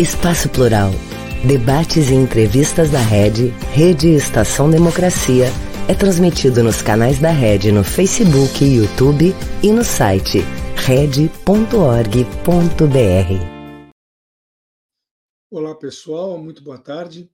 Espaço Plural. Debates e entrevistas da Rede, Rede Estação Democracia, é transmitido nos canais da Rede no Facebook YouTube e no site rede.org.br. Olá pessoal, muito boa tarde.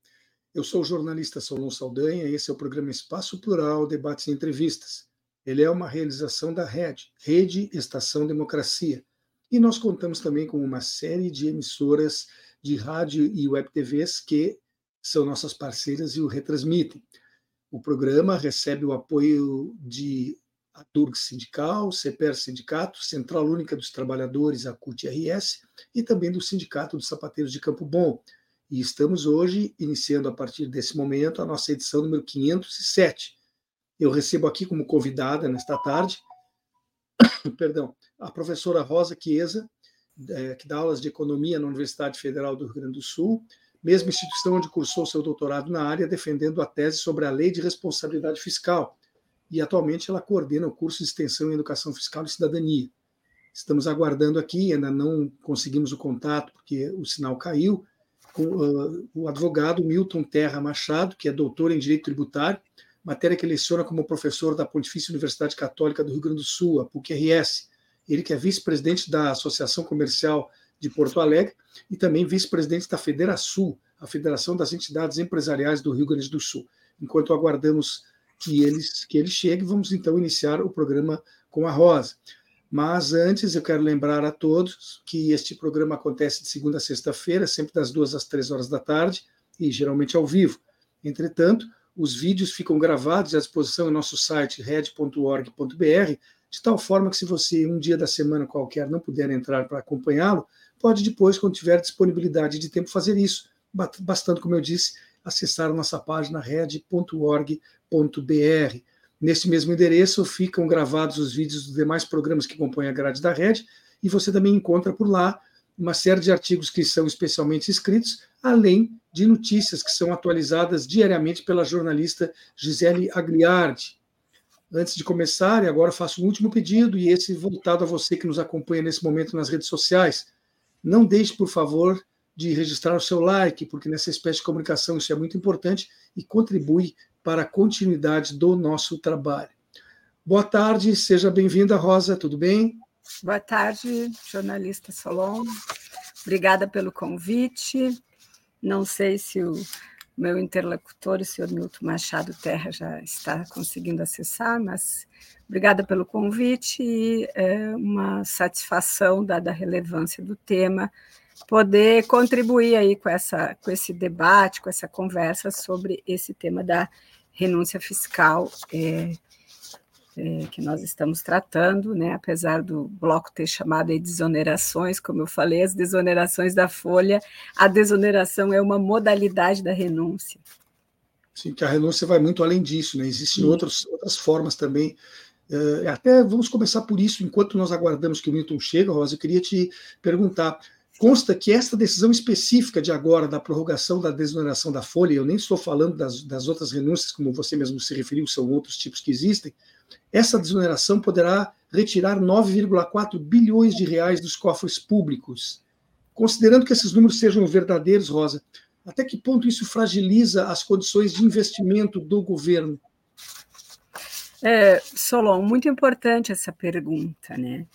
Eu sou o jornalista Solon Saldanha e esse é o programa Espaço Plural, Debates e Entrevistas. Ele é uma realização da Rede, Rede Estação Democracia. E nós contamos também com uma série de emissoras de rádio e web TVs que são nossas parceiras e o retransmitem. O programa recebe o apoio de a Turg Sindical, CEPER Sindicato, Central Única dos Trabalhadores, a CUT-RS, e também do Sindicato dos Sapateiros de Campo Bom. E estamos hoje iniciando a partir desse momento a nossa edição número 507. Eu recebo aqui como convidada nesta tarde, perdão, a professora Rosa Chiesa, é, que dá aulas de economia na Universidade Federal do Rio Grande do Sul, mesma instituição onde cursou seu doutorado na área, defendendo a tese sobre a Lei de Responsabilidade Fiscal. E atualmente ela coordena o curso de extensão em Educação Fiscal e Cidadania. Estamos aguardando aqui, ainda não conseguimos o contato porque o sinal caiu, com uh, o advogado Milton Terra Machado, que é doutor em Direito Tributário, matéria que leciona como professor da Pontifícia Universidade Católica do Rio Grande do Sul, a PUC-RS ele que é vice-presidente da Associação Comercial de Porto Alegre e também vice-presidente da Federação, a Federação das Entidades Empresariais do Rio Grande do Sul. Enquanto aguardamos que, eles, que ele chegue, vamos então iniciar o programa com a Rosa. Mas antes eu quero lembrar a todos que este programa acontece de segunda a sexta-feira, sempre das duas às três horas da tarde, e geralmente ao vivo. Entretanto, os vídeos ficam gravados à disposição no nosso site red.org.br de tal forma que se você um dia da semana qualquer não puder entrar para acompanhá-lo, pode depois, quando tiver disponibilidade de tempo, fazer isso, bastando, como eu disse, acessar nossa página red.org.br. Nesse mesmo endereço ficam gravados os vídeos dos demais programas que compõem a grade da Red, e você também encontra por lá uma série de artigos que são especialmente escritos, além de notícias que são atualizadas diariamente pela jornalista Gisele Agliardi. Antes de começar, e agora faço um último pedido, e esse voltado a você que nos acompanha nesse momento nas redes sociais. Não deixe, por favor, de registrar o seu like, porque nessa espécie de comunicação isso é muito importante e contribui para a continuidade do nosso trabalho. Boa tarde, seja bem-vinda, Rosa, tudo bem? Boa tarde, jornalista Solon. Obrigada pelo convite. Não sei se o meu interlocutor, o senhor Milton Machado Terra, já está conseguindo acessar, mas obrigada pelo convite e é uma satisfação, dada a relevância do tema, poder contribuir aí com, essa, com esse debate, com essa conversa sobre esse tema da renúncia fiscal. É, é, que nós estamos tratando, né? apesar do bloco ter chamado de desonerações, como eu falei, as desonerações da folha, a desoneração é uma modalidade da renúncia. Sim, que a renúncia vai muito além disso, né? Existem outras, outras formas também. É, até vamos começar por isso, enquanto nós aguardamos que o Milton chegue, Rosa, eu queria te perguntar. Consta que esta decisão específica de agora, da prorrogação da desoneração da folha, eu nem estou falando das, das outras renúncias, como você mesmo se referiu, são outros tipos que existem, essa desoneração poderá retirar 9,4 bilhões de reais dos cofres públicos. Considerando que esses números sejam verdadeiros, Rosa, até que ponto isso fragiliza as condições de investimento do governo? É, Solon, muito importante essa pergunta, né?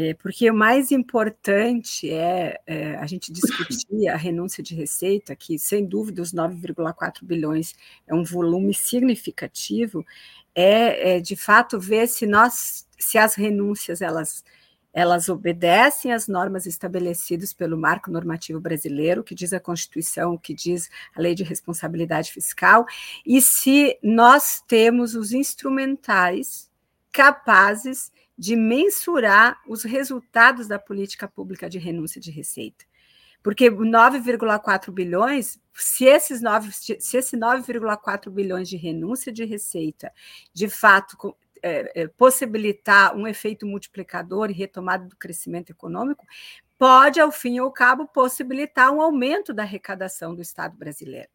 É, porque o mais importante é, é, a gente discutir a renúncia de receita, que sem dúvida os 9,4 bilhões é um volume significativo, é, é, de fato ver se nós, se as renúncias elas elas obedecem às normas estabelecidas pelo marco normativo brasileiro, que diz a Constituição, que diz a Lei de Responsabilidade Fiscal, e se nós temos os instrumentais capazes de mensurar os resultados da política pública de renúncia de receita. Porque 9,4 bilhões, se esses 9, se esse 9,4 bilhões de renúncia de receita, de fato, é, é, possibilitar um efeito multiplicador e retomada do crescimento econômico, pode, ao fim e ao cabo, possibilitar um aumento da arrecadação do Estado brasileiro.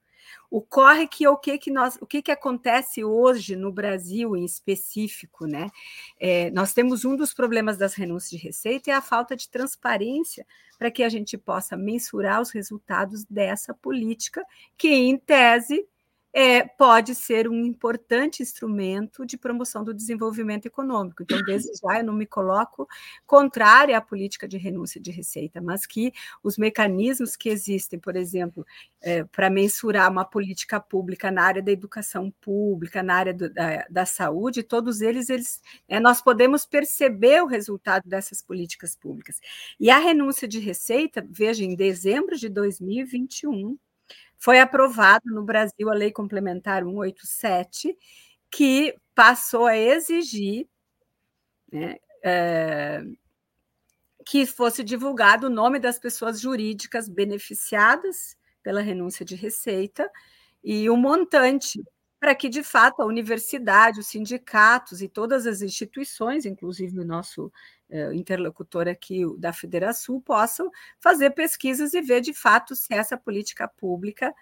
Ocorre que o que que nós, o que que acontece hoje no Brasil em específico, né? É, nós temos um dos problemas das renúncias de receita é a falta de transparência para que a gente possa mensurar os resultados dessa política, que em tese é, pode ser um importante instrumento de promoção do desenvolvimento econômico. Então, desde já, eu não me coloco contrária à política de renúncia de receita, mas que os mecanismos que existem, por exemplo, é, para mensurar uma política pública na área da educação pública, na área do, da, da, saúde, todos eles, eles é, nós podemos perceber o resultado dessas políticas públicas. E a renúncia de receita, veja, em dezembro de 2021, foi aprovada no Brasil a Lei Complementar 187, que passou a exigir né, é, que fosse divulgado o nome das pessoas jurídicas beneficiadas pela renúncia de receita e o montante, para que, de fato, a universidade, os sindicatos e todas as instituições, inclusive o nosso eh, interlocutor aqui da Federação possam fazer pesquisas e ver de fato se essa política pública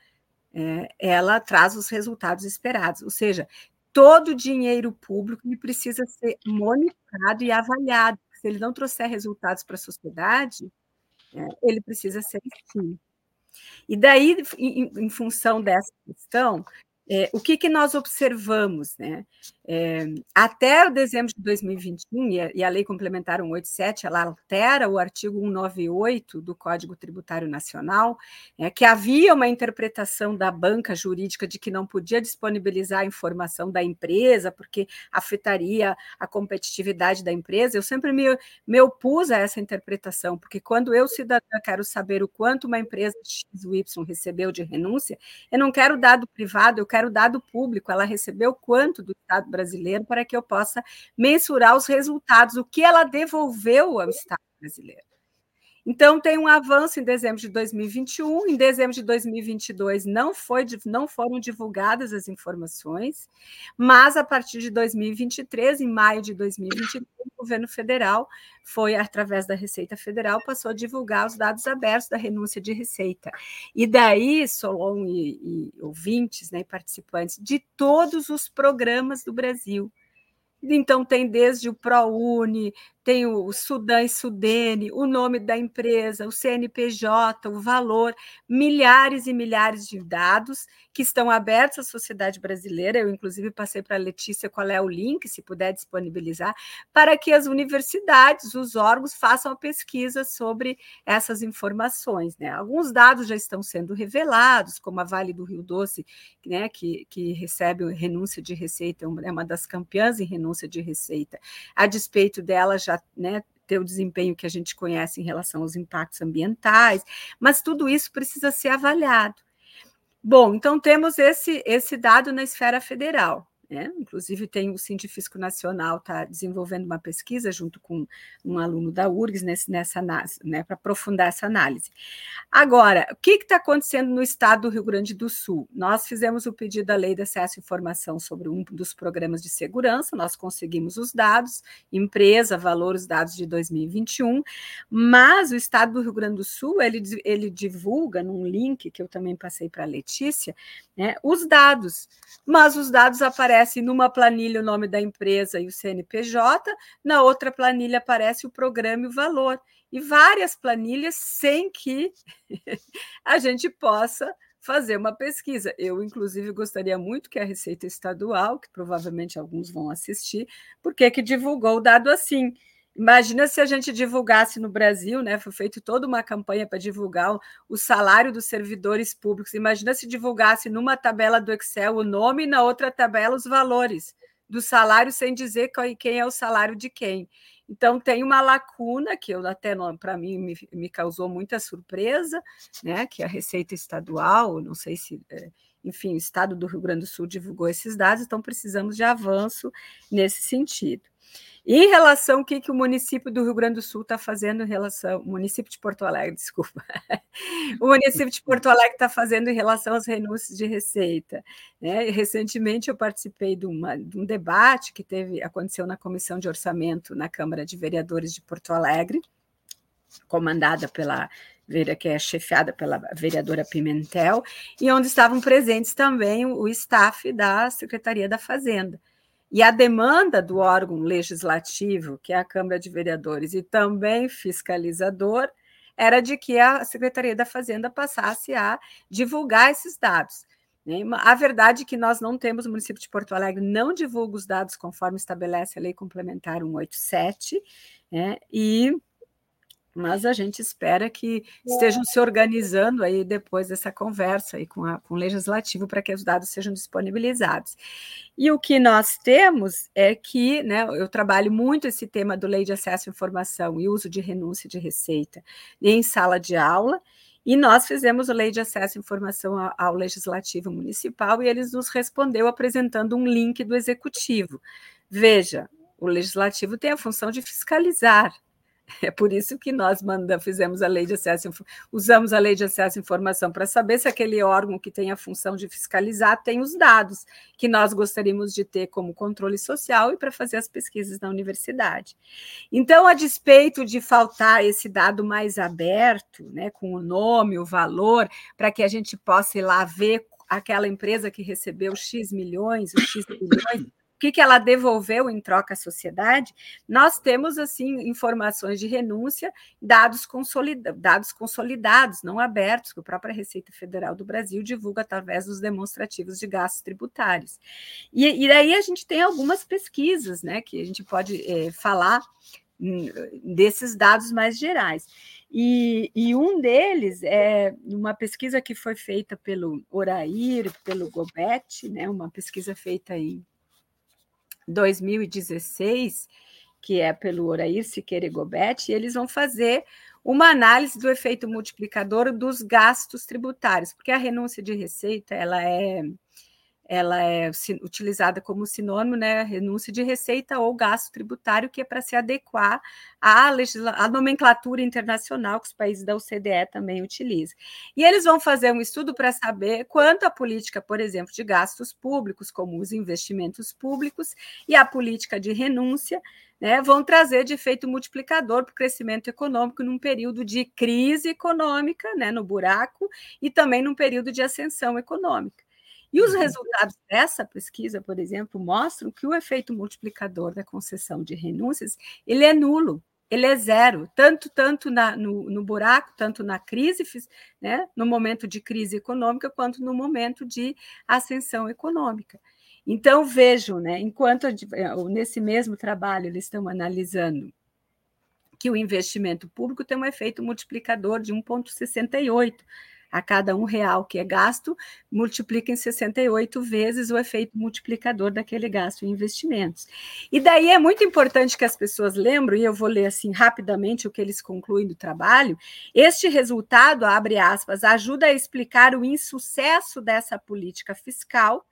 é, ela traz os resultados esperados. Ou seja, todo dinheiro público precisa ser monitorado e avaliado. Se ele não trouxer resultados para a sociedade, é, ele precisa ser extinto. E daí, em função dessa questão, é, o que, que nós observamos? Né? É, até o dezembro de 2021, e a, Lei Complementar 187, ela altera o artigo 198 do Código Tributário Nacional, é, que havia uma interpretação da banca jurídica de que não podia disponibilizar a informação da empresa, porque afetaria a competitividade da empresa. Eu sempre me, me opus a essa interpretação, porque quando eu, cidadã, quero saber o quanto uma empresa XY recebeu de renúncia, eu não quero dado privado, eu quero dado público. Ela recebeu quanto do Estado brasileiro para que eu possa mensurar os resultados, o que ela devolveu ao Estado brasileiro. Então, tem um avanço em dezembro de 2021, em dezembro de 2022 não, foi, não foram divulgadas as informações, mas a partir de 2023, em maio de 2023, o governo federal foi, através da Receita Federal, passou a divulgar os dados abertos da renúncia de receita. E daí, Solon e, e ouvintes, né, participantes de todos os programas do Brasil, então, tem desde o ProUni, tem o Sudan e Sudene, o nome da empresa, o CNPJ, o valor, milhares e milhares de dados que estão abertos à sociedade brasileira. Eu, inclusive, passei para a Letícia qual é o link, se puder disponibilizar, para que as universidades, os órgãos, façam a pesquisa sobre essas informações. Né? Alguns dados já estão sendo revelados, como a Vale do Rio Doce, né, que, que recebe renúncia de receita, é uma das campeãs em renúncia de receita. A despeito dela, já já né, ter o desempenho que a gente conhece em relação aos impactos ambientais, mas tudo isso precisa ser avaliado. Bom, então temos esse, esse dado na esfera federal. Né? Inclusive, tem o Científico Nacional está desenvolvendo uma pesquisa junto com um aluno da URGS nesse, nessa né, para aprofundar essa análise. Agora, o que está acontecendo no estado do Rio Grande do Sul? Nós fizemos o pedido da Lei de Acesso à Informação sobre um dos programas de segurança, nós conseguimos os dados, empresa, valor, os dados de 2021, mas o estado do Rio Grande do Sul, ele, ele divulga num link que eu também passei para a Letícia, né, os dados, mas os dados aparecem numa planilha o nome da empresa e o CNPJ, na outra planilha aparece o programa e o valor, e várias planilhas sem que a gente possa fazer uma pesquisa. Eu, inclusive, gostaria muito que a Receita Estadual, que provavelmente alguns vão assistir, porque que divulgou o dado assim. Imagina se a gente divulgasse no Brasil, né? Foi feita toda uma campanha para divulgar o, salário dos servidores públicos. Imagina se divulgasse numa tabela do Excel o nome e na outra tabela os valores do salário, sem dizer quem é o salário de quem. Então tem uma lacuna que eu até para mim me, me, causou muita surpresa, né? Que a Receita Estadual, não sei se é, enfim, o Estado do Rio Grande do Sul divulgou esses dados, então precisamos de avanço nesse sentido. Em relação ao que, que o município do Rio Grande do Sul está fazendo em relação, o município de Porto Alegre, desculpa, o município de Porto Alegre está fazendo em relação às renúncias de receita. Né? Recentemente eu participei de, uma, de um debate que teve aconteceu na Comissão de Orçamento na Câmara de Vereadores de Porto Alegre, comandada pela que é chefiada pela vereadora Pimentel, e onde estavam presentes também o staff da Secretaria da Fazenda. E a demanda do órgão legislativo, que é a Câmara de Vereadores, e também fiscalizador, era de que a Secretaria da Fazenda passasse a divulgar esses dados. Né? A verdade é que nós não temos, o município de Porto Alegre não divulga os dados conforme estabelece a Lei Complementar 187, né? e mas a gente espera que estejam se organizando aí depois dessa conversa aí com, a, com o legislativo para que os dados sejam disponibilizados. E o que nós temos é que, né, eu trabalho muito esse tema do lei de acesso à informação e uso de renúncia de receita em sala de aula, e nós fizemos a lei de acesso à informação ao, ao legislativo municipal e eles nos respondeu apresentando um link do executivo. Veja, o legislativo tem a função de fiscalizar é por isso que nós manda, fizemos a lei de acesso, usamos a lei de acesso à informação para saber se aquele órgão que tem a função de fiscalizar tem os dados que nós gostaríamos de ter como controle social e para fazer as pesquisas na universidade. Então, a despeito de faltar esse dado mais aberto, né, com o nome, o valor, para que a gente possa ir lá ver aquela empresa que recebeu X milhões, os X milhões, que, que ela devolveu em troca à sociedade, nós temos assim informações de renúncia, dados, consolida dados consolidados, não abertos, que a própria Receita Federal do Brasil divulga através dos demonstrativos de gastos tributários. E, e daí a gente tem algumas pesquisas né, que a gente pode é, falar hum, desses dados mais gerais. E, e, um deles é uma pesquisa que foi feita pelo Orair, pelo Gobet, né, uma pesquisa feita em 2016, que é pelo Orair Siqueira e Gobet, e eles vão fazer uma análise do efeito multiplicador dos gastos tributários, porque a renúncia de receita ela é ela é utilizada como sinônimo, né, renúncia de receita ou gasto tributário, que é para se adequar à, à, nomenclatura internacional que os países da OCDE também utilizam. E eles vão fazer um estudo para saber quanto a política, por exemplo, de gastos públicos, como os investimentos públicos, e a política de renúncia, né, vão trazer de efeito multiplicador para o crescimento econômico num período de crise econômica, né, no buraco, e também num período de ascensão econômica. E os uhum. resultados dessa pesquisa, por exemplo, mostram que o efeito multiplicador da concessão de renúncias ele é nulo, ele é zero, tanto tanto na, no, no, buraco, tanto na crise, né, no momento de crise econômica, quanto no momento de ascensão econômica. Então, vejam, né, enquanto eh, nesse mesmo trabalho eles estão analisando que o investimento público tem um efeito multiplicador de 1,68 a cada um real que é gasto, multiplica em 68 vezes o efeito multiplicador daquele gasto em investimentos. E daí é muito importante que as pessoas lembrem, e eu vou ler assim rapidamente o que eles concluem do trabalho, este resultado, abre aspas, ajuda a explicar o insucesso dessa política fiscal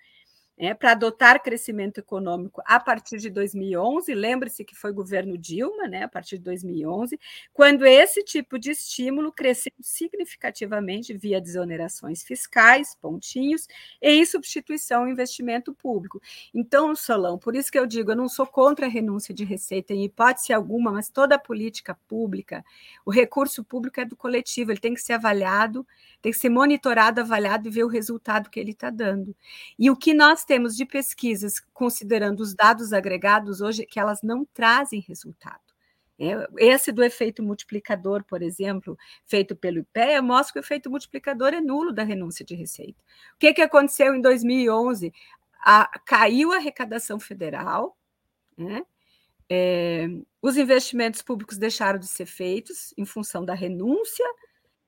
é, para adotar crescimento econômico a partir de 2011. Lembre-se que foi governo Dilma, né, a partir de 2011, quando esse tipo de estímulo cresceu significativamente via desonerações fiscais, pontinhos, e em substituição ao investimento público. Então, Solão, por isso que eu digo, eu não sou contra a renúncia de receita em hipótese alguma, mas toda a política pública, o recurso público é do coletivo, ele tem que ser avaliado, tem que ser monitorado, avaliado e ver o resultado que ele está dando. E o que nós temos de pesquisas, considerando os dados agregados hoje, que elas não trazem resultado. É, esse do efeito multiplicador, por exemplo, feito pelo IPEA, mostra que o efeito multiplicador é nulo da renúncia de receita. O que, que aconteceu em 2011? A, caiu a arrecadação federal, né? é, os investimentos públicos deixaram de ser feitos em função da renúncia,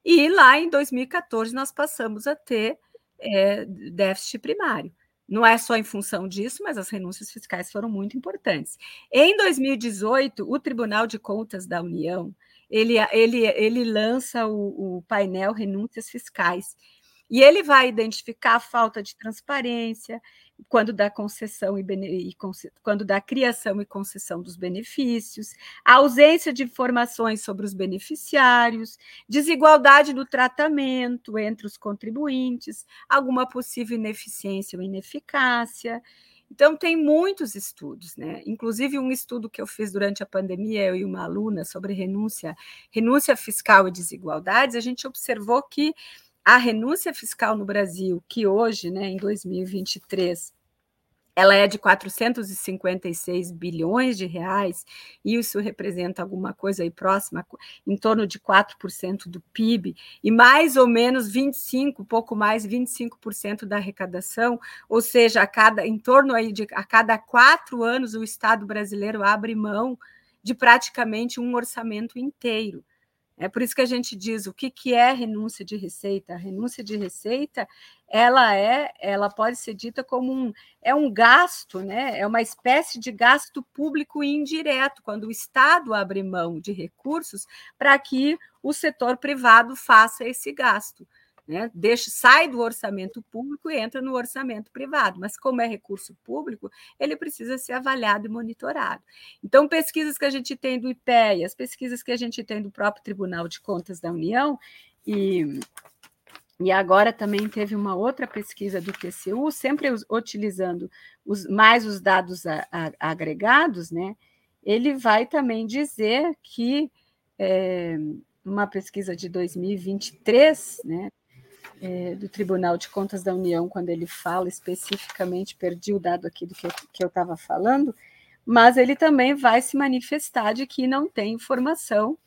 e lá em 2014 nós passamos a ter é, déficit primário. Não é só em função disso, mas as renúncias fiscais foram muito importantes. Em 2018, o Tribunal de Contas da União ele, ele, ele lança o, o painel renúncias fiscais, e ele vai identificar a falta de transparência, quando da concessão e, e, quando da criação e concessão dos benefícios, a ausência de informações sobre os beneficiários, desigualdade no tratamento entre os contribuintes, alguma possível ineficiência ou ineficácia. Então, tem muitos estudos, né? Inclusive, um estudo que eu fiz durante a pandemia, eu e uma aluna, sobre renúncia, renúncia fiscal e desigualdades, a gente observou que a renúncia fiscal no Brasil, que hoje, né, em 2023, ela é de 456 bilhões de reais, e isso representa alguma coisa aí próxima, em torno de 4% do PIB, e mais ou menos 25, pouco mais, 25% da arrecadação, ou seja, a cada, em torno aí de a cada quatro anos o Estado brasileiro abre mão de praticamente um orçamento inteiro. É por isso que a gente diz o que, que é renúncia de receita. A renúncia de receita, ela é, ela pode ser dita como um é um gasto, né? É uma espécie de gasto público indireto, quando o Estado abre mão de recursos para que o setor privado faça esse gasto né? Deixa, sai do orçamento público e entra no orçamento privado, mas como é recurso público, ele precisa ser avaliado e monitorado. Então, pesquisas que a gente tem do IPEA, as pesquisas que a gente tem do próprio Tribunal de Contas da União, e, e agora também teve uma outra pesquisa do TCU, sempre utilizando os, mais os dados a, a, agregados, né? ele vai também dizer que é, uma pesquisa de 2023, né, é, do Tribunal de Contas da União, quando ele fala especificamente, perdi o dado aqui do que, eu estava falando, mas ele também vai se manifestar de que não tem informação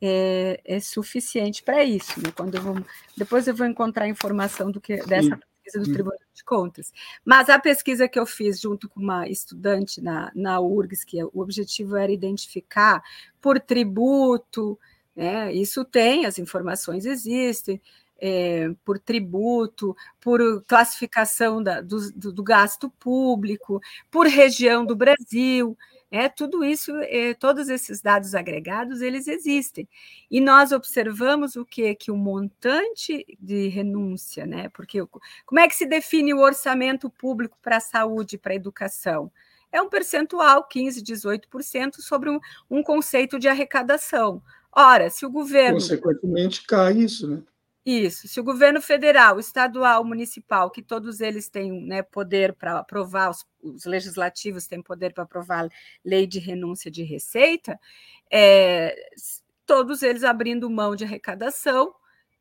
é, é suficiente para isso. Né? Quando eu vou, depois eu vou encontrar informação do que dessa pesquisa do Tribunal de Contas. Mas a pesquisa que eu fiz junto com uma estudante na, na URGS, que o objetivo era identificar por tributo, né? isso tem, as informações existem, é, por tributo, por classificação da, do, do, gasto público, por região do Brasil. É, tudo isso, é, todos esses dados agregados, eles existem. E nós observamos o que? Que o montante de renúncia, né? Porque como é que se define o orçamento público para a saúde para a educação? É um percentual, 15%, 18%, sobre um, um conceito de arrecadação. Ora, se o governo. Consequentemente, cai isso, né? Isso. Se o governo federal, estadual, municipal, que todos eles têm né, poder para aprovar, os, os, legislativos têm poder para aprovar lei de renúncia de receita, é, todos eles abrindo mão de arrecadação,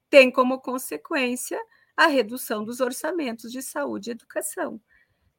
tem como consequência a redução dos orçamentos de saúde e educação.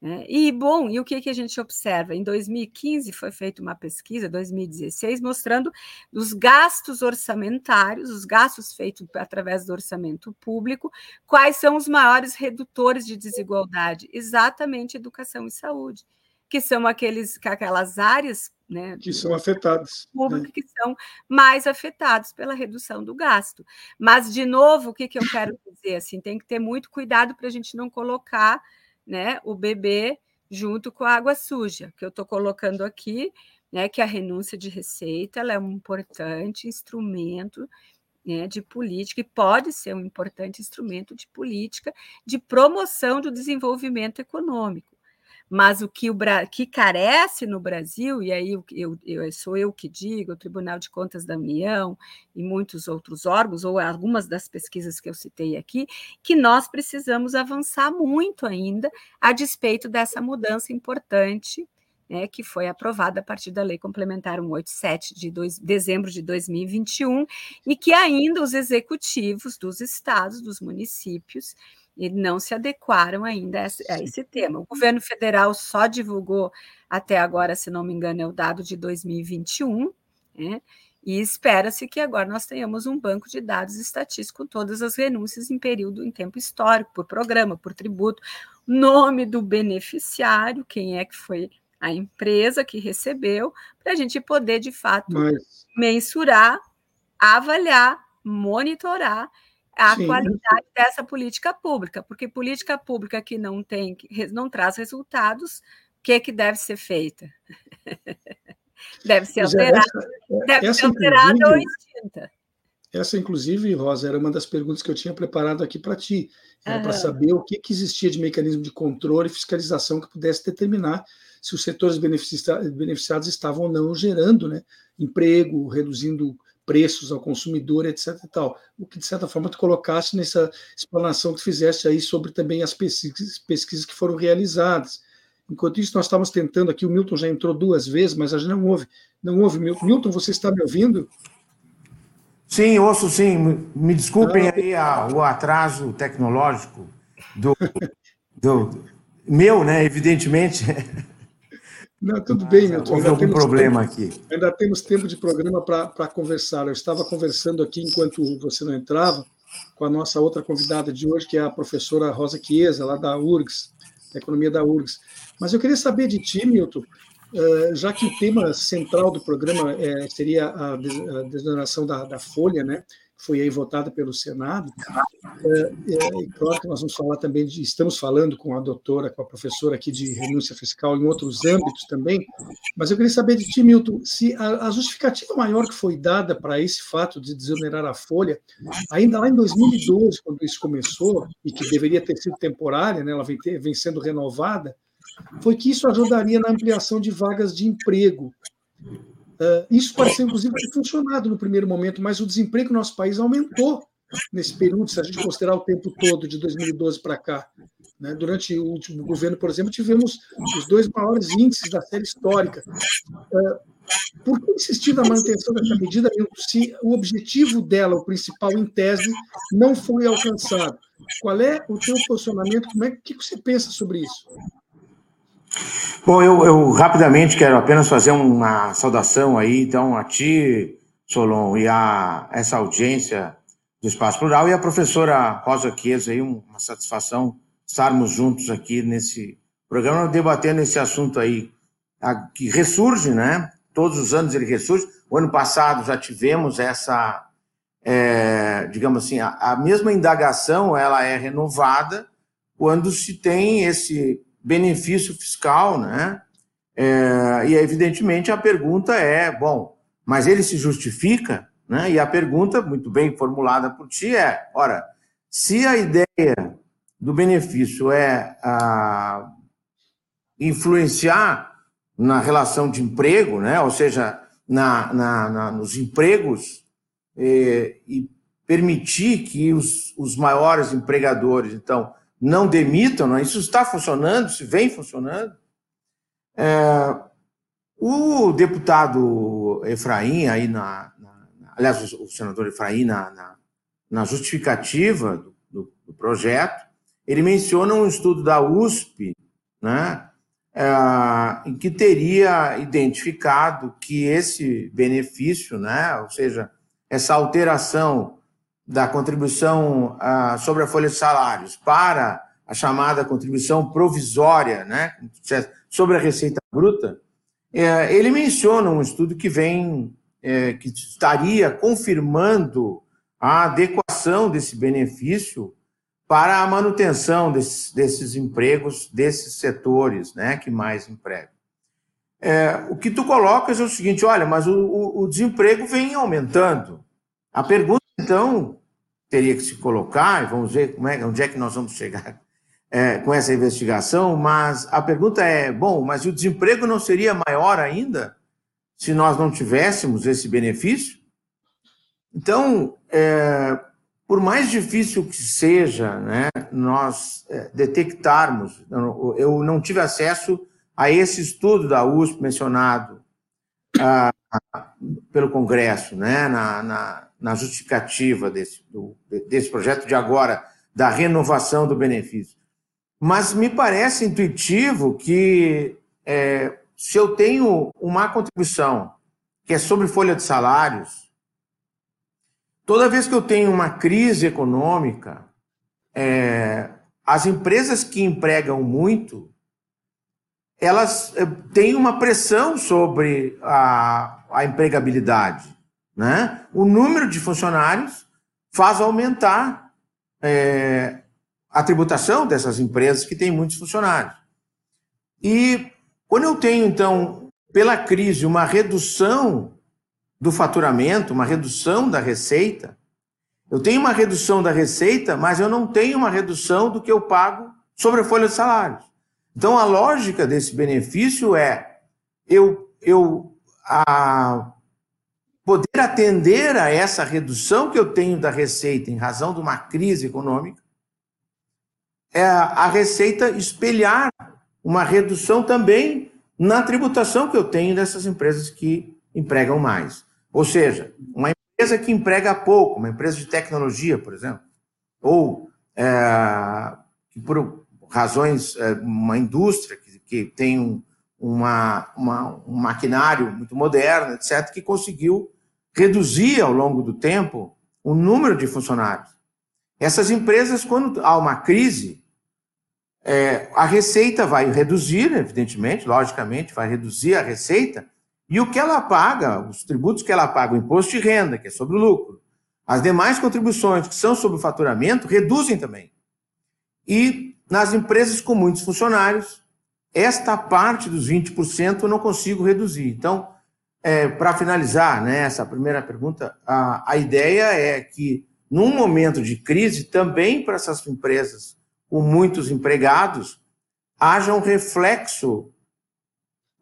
Né? E, bom, e o que, que a gente observa? Em 2015 foi feita uma pesquisa, 2016, mostrando os gastos orçamentários, os gastos feitos através do orçamento público, quais são os maiores redutores de desigualdade? Exatamente educação e saúde, que são aqueles, aquelas áreas né, que são afetadas. Público, né? que são mais afetados pela redução do gasto. Mas, de novo, o que, que eu quero dizer? Assim, tem que ter muito cuidado para a gente não colocar né, o bebê junto com a água suja, que eu estou colocando aqui, né, que a renúncia de receita é um importante instrumento né, de política e pode ser um importante instrumento de política de promoção do desenvolvimento econômico. Mas o que, o que carece no Brasil, e aí eu, eu, sou eu que digo, o Tribunal de Contas da União e muitos outros órgãos, ou algumas das pesquisas que eu citei aqui, que nós precisamos avançar muito ainda a despeito dessa mudança importante né, que foi aprovada a partir da Lei Complementar 187 de dois, dezembro de 2021, e que ainda os executivos dos estados, dos municípios, e não se adequaram ainda a esse, a esse, tema. O governo federal só divulgou até agora, se não me engano, é o dado de 2021, né? E espera-se que agora nós tenhamos um banco de dados estatístico com todas as renúncias em período, em tempo histórico, por programa, por tributo, nome do beneficiário, quem é que foi a empresa que recebeu, para a gente poder, de fato, Mas... mensurar, avaliar, monitorar a Sim. qualidade dessa política pública, porque política pública que não tem, não traz resultados, o que, é que deve ser feita? deve ser é, alterada, essa, deve ser alterada ou extinta. Essa, inclusive, Rosa, era uma das perguntas que eu tinha preparado aqui para ti, uhum. para saber o que, que existia de mecanismo de controle e fiscalização que pudesse determinar se os setores beneficiados estavam ou não gerando né, emprego, reduzindo preços ao consumidor, etc. E tal. O que, de certa forma, tu colocaste nessa explanação que fizeste aí sobre também as pesquisas, pesquisas que foram realizadas. Enquanto isso, nós estávamos tentando aqui, o Milton já entrou duas vezes, mas a gente não ouve. Não ouve, Milton. Você está me ouvindo? Sim, ouço sim. Me desculpem aí a, o atraso tecnológico do, do meu, né? Evidentemente. Não, tudo bem, Milton. Houve algum problema tempo, aqui. Ainda temos tempo de programa para conversar. Eu estava conversando aqui enquanto você não entrava com a nossa outra convidada de hoje, que é a professora Rosa Chiesa, lá da URGS, da Economia da URGS. Mas eu queria saber de ti, Milton, eh, já que o tema central do programa eh, seria a desoneração da, da folha, né? Foi aí votada pelo Senado. É, é, claro que nós vamos falar também de, estamos falando com a doutora, com a professora aqui de renúncia fiscal em outros âmbitos também, mas eu queria saber de ti, Milton, se a, a justificativa maior que foi dada para esse fato de desonerar a folha, ainda lá em 2012, quando isso começou, e que deveria ter sido temporária, né, ela vem, ter, vem sendo renovada, foi que isso ajudaria na ampliação de vagas de emprego Uh, isso pareceu, inclusive, ter funcionado no primeiro momento, mas o desemprego no nosso país aumentou nesse período, se a gente considerar o tempo todo, de 2012 para cá. Né? Durante o último governo, por exemplo, tivemos os dois maiores índices da série histórica. Uh, por que insistir na manutenção dessa medida se o objetivo dela, o principal em tese, não foi alcançado? Qual é o teu posicionamento? Como é que você pensa sobre isso? Bom, eu, eu, rapidamente quero apenas fazer uma saudação aí, então, a ti, Solon, e a essa audiência do Espaço Plural, e a professora Rosa Chiesa, aí, uma satisfação estarmos juntos aqui nesse programa, debatendo esse assunto aí, que ressurge, né? Todos os anos ele ressurge. O ano passado já tivemos essa, é, digamos assim, a, a mesma indagação, ela é renovada quando se tem esse benefício fiscal, né? É, e evidentemente a pergunta é, bom, mas ele se justifica, né? E a pergunta, muito bem formulada por ti, é: ora, se a ideia do benefício é a, influenciar na relação de emprego, né? Ou seja, na, na, na nos empregos e, e permitir que os, os maiores empregadores, então, não demitam, não? É? isso está funcionando, isso vem funcionando. É, o deputado Efraim, aí na, na, aliás, o senador Efraim, na, na, na justificativa do, do, do, projeto, ele menciona um estudo da USP, né, é, em que teria identificado que esse benefício, né, ou seja, essa alteração da contribuição ah, sobre a folha de salários para a chamada contribuição provisória, né, sobre a receita bruta, é, ele menciona um estudo que vem, é, que estaria confirmando a adequação desse benefício para a manutenção desses, desses empregos, desses setores né, que mais empregam. É, o que tu colocas é o seguinte: olha, mas o, o, o desemprego vem aumentando. A pergunta então, teria que se colocar, vamos ver como é, onde é que nós vamos chegar é, com essa investigação, mas a pergunta é: bom, mas o desemprego não seria maior ainda se nós não tivéssemos esse benefício? Então, é, por mais difícil que seja né, nós é, detectarmos, eu não tive acesso a esse estudo da USP mencionado ah, pelo Congresso, né, na, na na justificativa desse, do, desse projeto de agora, da renovação do benefício. Mas me parece intuitivo que é, se eu tenho uma contribuição que é sobre folha de salários, toda vez que eu tenho uma crise econômica, é, as empresas que empregam muito, elas é, têm uma pressão sobre a, a empregabilidade. Né? O número de funcionários faz aumentar é, a tributação dessas empresas que têm muitos funcionários. E quando eu tenho, então, pela crise, uma redução do faturamento, uma redução da receita, eu tenho uma redução da receita, mas eu não tenho uma redução do que eu pago sobre a folha de salários. Então, a lógica desse benefício é eu, eu a, poder atender a essa redução que eu tenho da receita em razão de uma crise econômica, é a receita espelhar uma redução também na tributação que eu tenho dessas empresas que empregam mais. Ou seja, uma empresa que emprega pouco, uma empresa de tecnologia, por exemplo, ou é, por razões, é, uma indústria que, que tem um, uma, uma, um maquinário muito moderno, etc., que conseguiu reduzir ao longo do tempo o número de funcionários. Essas empresas, quando há uma crise, é, a receita vai reduzir, evidentemente, logicamente, vai reduzir a receita, e o que ela paga, os tributos que ela paga, o imposto de renda, que é sobre o lucro, as demais contribuições que são sobre o faturamento, reduzem também. E nas empresas com muitos funcionários, esta parte dos 20% eu não consigo reduzir. Então, é, para finalizar né, essa primeira pergunta, a, a ideia é que, num momento de crise, também para essas empresas com muitos empregados, haja um reflexo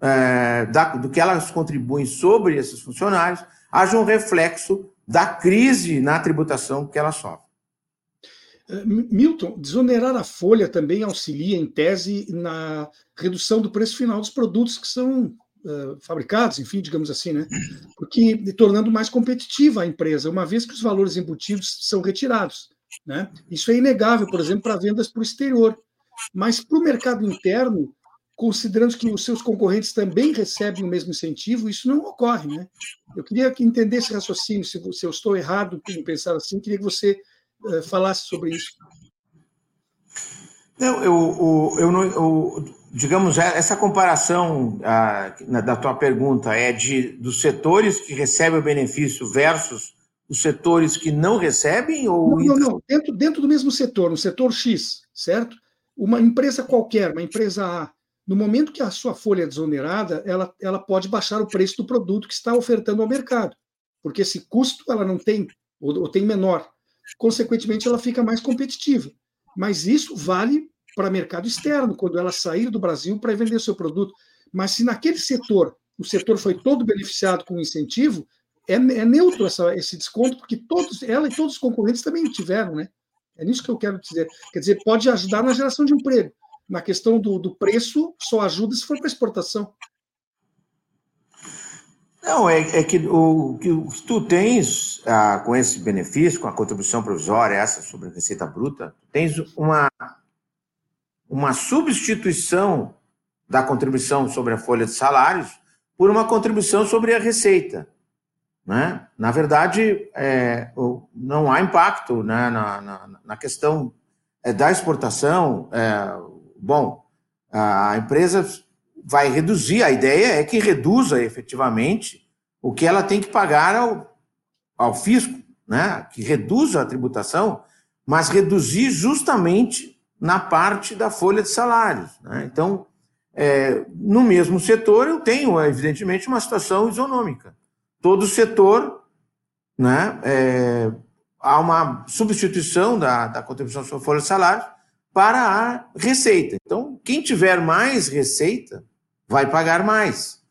é, da, do que elas contribuem sobre esses funcionários, haja um reflexo da crise na tributação que elas sofrem. É, Milton, desonerar a folha também auxilia, em tese, na redução do preço final dos produtos que são uh, fabricados, enfim, digamos assim, né? Porque tornando mais competitiva a empresa, uma vez que os valores embutidos são retirados. Né? Isso é inegável, por exemplo, para vendas para o exterior. Mas para o mercado interno, considerando que os seus concorrentes também recebem o mesmo incentivo, isso não ocorre. Né? Eu queria que entendesse raciocínio, se, se eu estou errado em pensar assim, queria que você uh, falasse sobre isso. Não, eu, eu, eu, não, eu digamos, é, essa comparação a, da tua pergunta é de dos setores que recebem o benefício versus os setores que não recebem? Ou... Não, não, não. Dentro, dentro do mesmo setor, no setor X, certo? Uma empresa qualquer, uma empresa A, no momento que a sua folha é desonerada, ela, ela pode baixar o preço do produto que está ofertando ao mercado, porque esse custo ela não tem, ou, ou tem menor. Consequentemente, ela fica mais competitiva. Mas isso vale para mercado externo, quando ela sair do Brasil para vender seu produto. Mas se naquele setor o setor foi todo beneficiado com incentivo, é, é neutro essa, esse desconto, porque todos, ela e todos os concorrentes também tiveram, né? É nisso que eu quero dizer. Quer dizer, pode ajudar na geração de emprego. Na questão do, do preço, só ajuda se for para exportação. Não, é, é, que o que tu tens ah, com esse benefício, com a contribuição provisória, essa sobre a receita bruta, tens uma, uma substituição da contribuição sobre a folha de salários por uma contribuição sobre a receita. Né? Na verdade, é, não há impacto né, na, na, na, questão é, da exportação. É, bom, a empresa vai reduzir, a ideia é que reduza efetivamente o que ela tem que pagar ao, ao fisco, né? que reduza a tributação, mas reduzir justamente na parte da folha de salários. Né? Então, é, no mesmo setor, eu tenho, evidentemente, uma situação isonômica todo setor, né, é, há uma substituição da, da contribuição sobre folha de salário para a receita. Então, quem tiver mais receita vai pagar mais.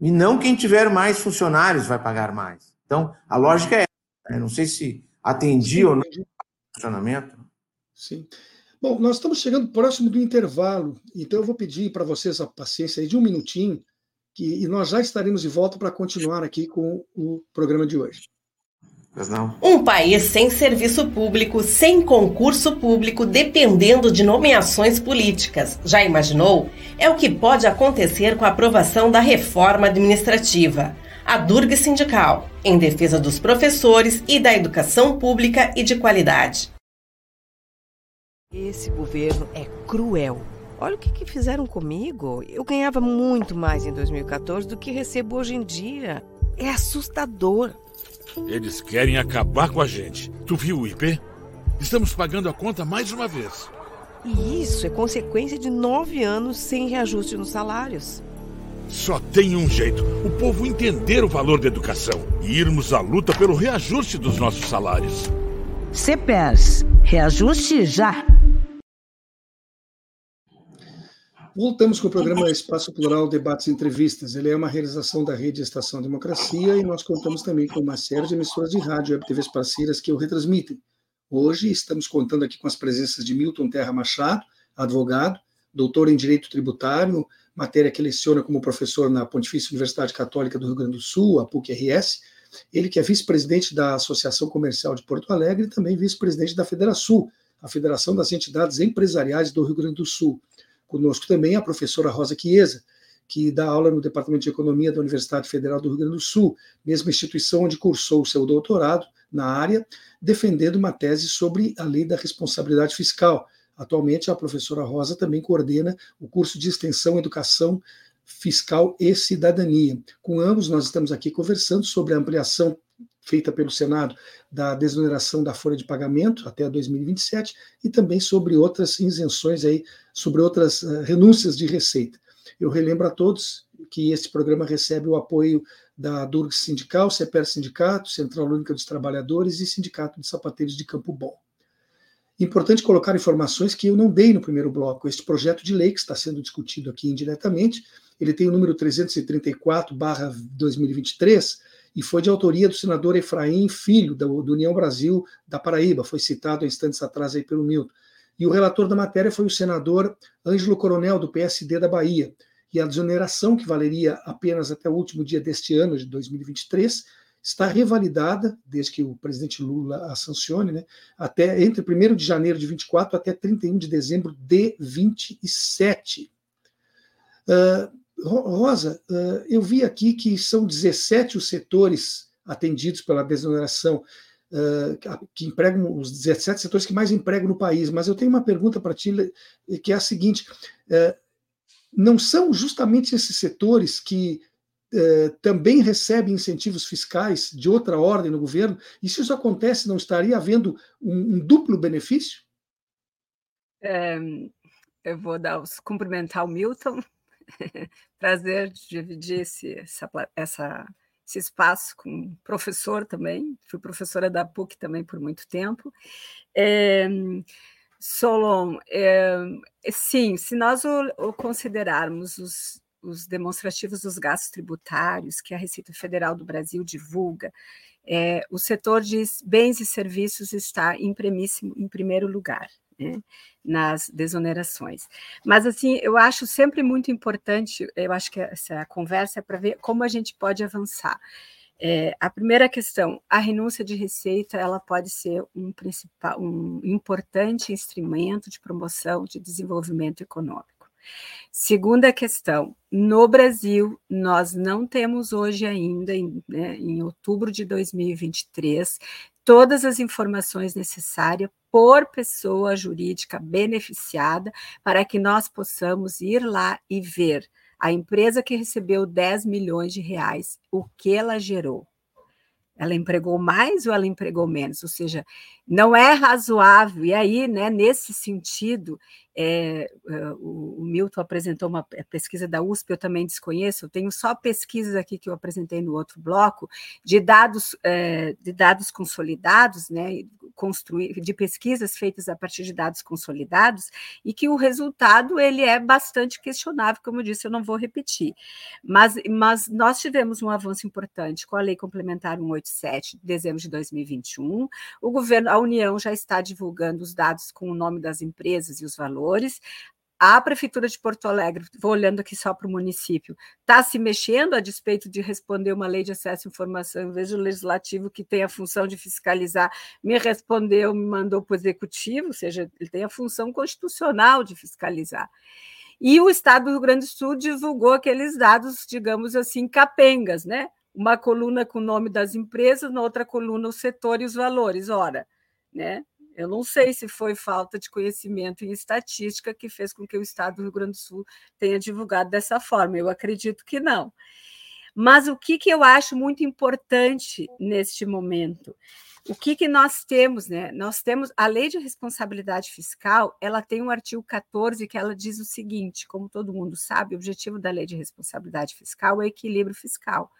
E não quem tiver mais funcionários vai pagar mais. Então, a lógica é essa. Né? Não sei se atendi Sim, ou não o funcionamento. Sim. Bom, nós estamos chegando próximo do intervalo, então eu vou pedir para vocês a paciência de um minutinho que, e nós já estaremos de volta para continuar aqui com o programa de hoje. Mas não. Um país sem serviço público, sem concurso público, dependendo de nomeações políticas. Já imaginou? É o que pode acontecer com a aprovação da reforma administrativa. A Durga Sindical, em defesa dos professores e da educação pública e de qualidade. Esse governo é cruel Olha o que, que fizeram comigo. Eu ganhava muito mais em 2014 do que recebo hoje em dia. É assustador. Eles querem acabar com a gente. Tu viu o IP? Estamos pagando a conta mais uma vez. E isso é consequência de nove anos sem reajuste nos salários. Só tem um jeito: o povo entender o valor da educação e irmos à luta pelo reajuste dos nossos salários. CPERS, reajuste já. Voltamos com o programa Espaço Plural Debates e Entrevistas. Ele é uma realização da Rede Estação Democracia e nós contamos também com uma série de emissoras de rádio e web TVs parceiras que o retransmitem. Hoje estamos contando aqui com as presenças de Milton Terra Machado, advogado, doutor em Direito Tributário, matéria que leciona como professor na Pontifícia Universidade Católica do Rio Grande do Sul, a PUC-RS, ele que é vice-presidente da Associação Comercial de Porto Alegre e também vice-presidente da Federação, a Federação das Entidades Empresariais do Rio Grande do Sul. Conosco também a professora Rosa Chiesa, que dá aula no Departamento de Economia da Universidade Federal do Rio Grande do Sul, mesma instituição onde cursou o seu doutorado na área, defendendo uma tese sobre a lei da responsabilidade fiscal. Atualmente, a professora Rosa também coordena o curso de extensão Educação Fiscal e Cidadania. Com ambos, nós estamos aqui conversando sobre a ampliação feita pelo Senado da desoneração da folha de pagamento até 2027 e também sobre outras isenções aí, sobre outras uh, renúncias de receita. Eu relembro a todos que esse programa recebe o apoio da Durg Sindical, CEPER Sindicato, Central Única dos Trabalhadores e Sindicato de Sapateiros de Campo Bom. Importante colocar informações que eu não dei no primeiro bloco. Este projeto de lei que está sendo discutido aqui indiretamente, ele tem o número 334/2023 e foi de autoria do senador Efraim Filho, da, do União Brasil da Paraíba, foi citado há instantes atrás aí pelo Milton. E o relator da matéria foi o senador Ângelo Coronel, do PSD da Bahia. E a desoneração, que valeria apenas até o último dia deste ano, de 2023, está revalidada, desde que o presidente Lula a sancione, né, até entre 1 de janeiro de 24 até 31 de dezembro de 27. Uh, Rosa, uh, eu vi aqui que são 17 os setores atendidos pela desoneração, uh, que empregam os 17 setores que mais empregam no país, mas eu tenho uma pergunta para ti, que é a seguinte: uh, não são justamente esses setores que também recebem incentivos fiscais de outra ordem no governo? E se isso acontece, não estaria havendo um, um duplo benefício? É, eu vou dar os, cumprimentar o Milton Prazer dividir esse, essa, essa, esse espaço com um professor também. Fui professora da PUC também por muito tempo. É, Solon, é, sim, se nós o, o considerarmos os, os demonstrativos dos gastos tributários que a Receita Federal do Brasil divulga, é, o setor de bens e serviços está em, em primeiro lugar né, nas desonerações. Mas, assim, eu acho sempre muito importante, eu acho que essa conversa é para ver como a gente pode avançar. É, a primeira questão, a renúncia de receita, ela pode ser um principal, um importante instrumento de promoção de desenvolvimento econômico. Segunda questão, no Brasil, nós não temos hoje ainda, em, né, em outubro de 2023, todas as informações necessárias por pessoa jurídica beneficiada para que nós possamos ir lá e ver a empresa que recebeu 10 milhões de reais, o que ela gerou. Ela empregou mais ou ela empregou menos? Ou seja, não é razoável. E aí, né, nesse sentido, é, o, o, Milton apresentou uma pesquisa da USP, eu também desconheço, eu tenho só pesquisas aqui que eu apresentei no outro bloco, de dados, é, de dados consolidados, né, construir, de pesquisas feitas a partir de dados consolidados, e que o resultado ele é bastante questionável, como eu disse, eu não vou repetir. Mas, mas nós tivemos um avanço importante com a Lei Complementar 187, de dezembro de 2021. O governo, a União já está divulgando os dados com o nome das empresas e os valores. A Prefeitura de Porto Alegre, vou olhando aqui só para o município, está se mexendo a despeito de responder uma lei de acesso à informação, em vez do legislativo, que tem a função de fiscalizar, me respondeu, me mandou para o executivo, ou seja, ele tem a função constitucional de fiscalizar. E o Estado do Rio Grande do Sul divulgou aqueles dados, digamos assim, capengas, né? Uma coluna com o nome das empresas, na outra coluna o setor e os valores. Ora, né? Eu não sei se foi falta de conhecimento em estatística que fez com que o Estado do Rio Grande do Sul tenha divulgado dessa forma. Eu acredito que não. Mas o que, que eu acho muito importante neste momento o que, que nós temos, né? Nós temos a lei de responsabilidade fiscal, ela tem um artigo 14 que ela diz o seguinte: como todo mundo sabe, o objetivo da lei de responsabilidade fiscal é o equilíbrio fiscal.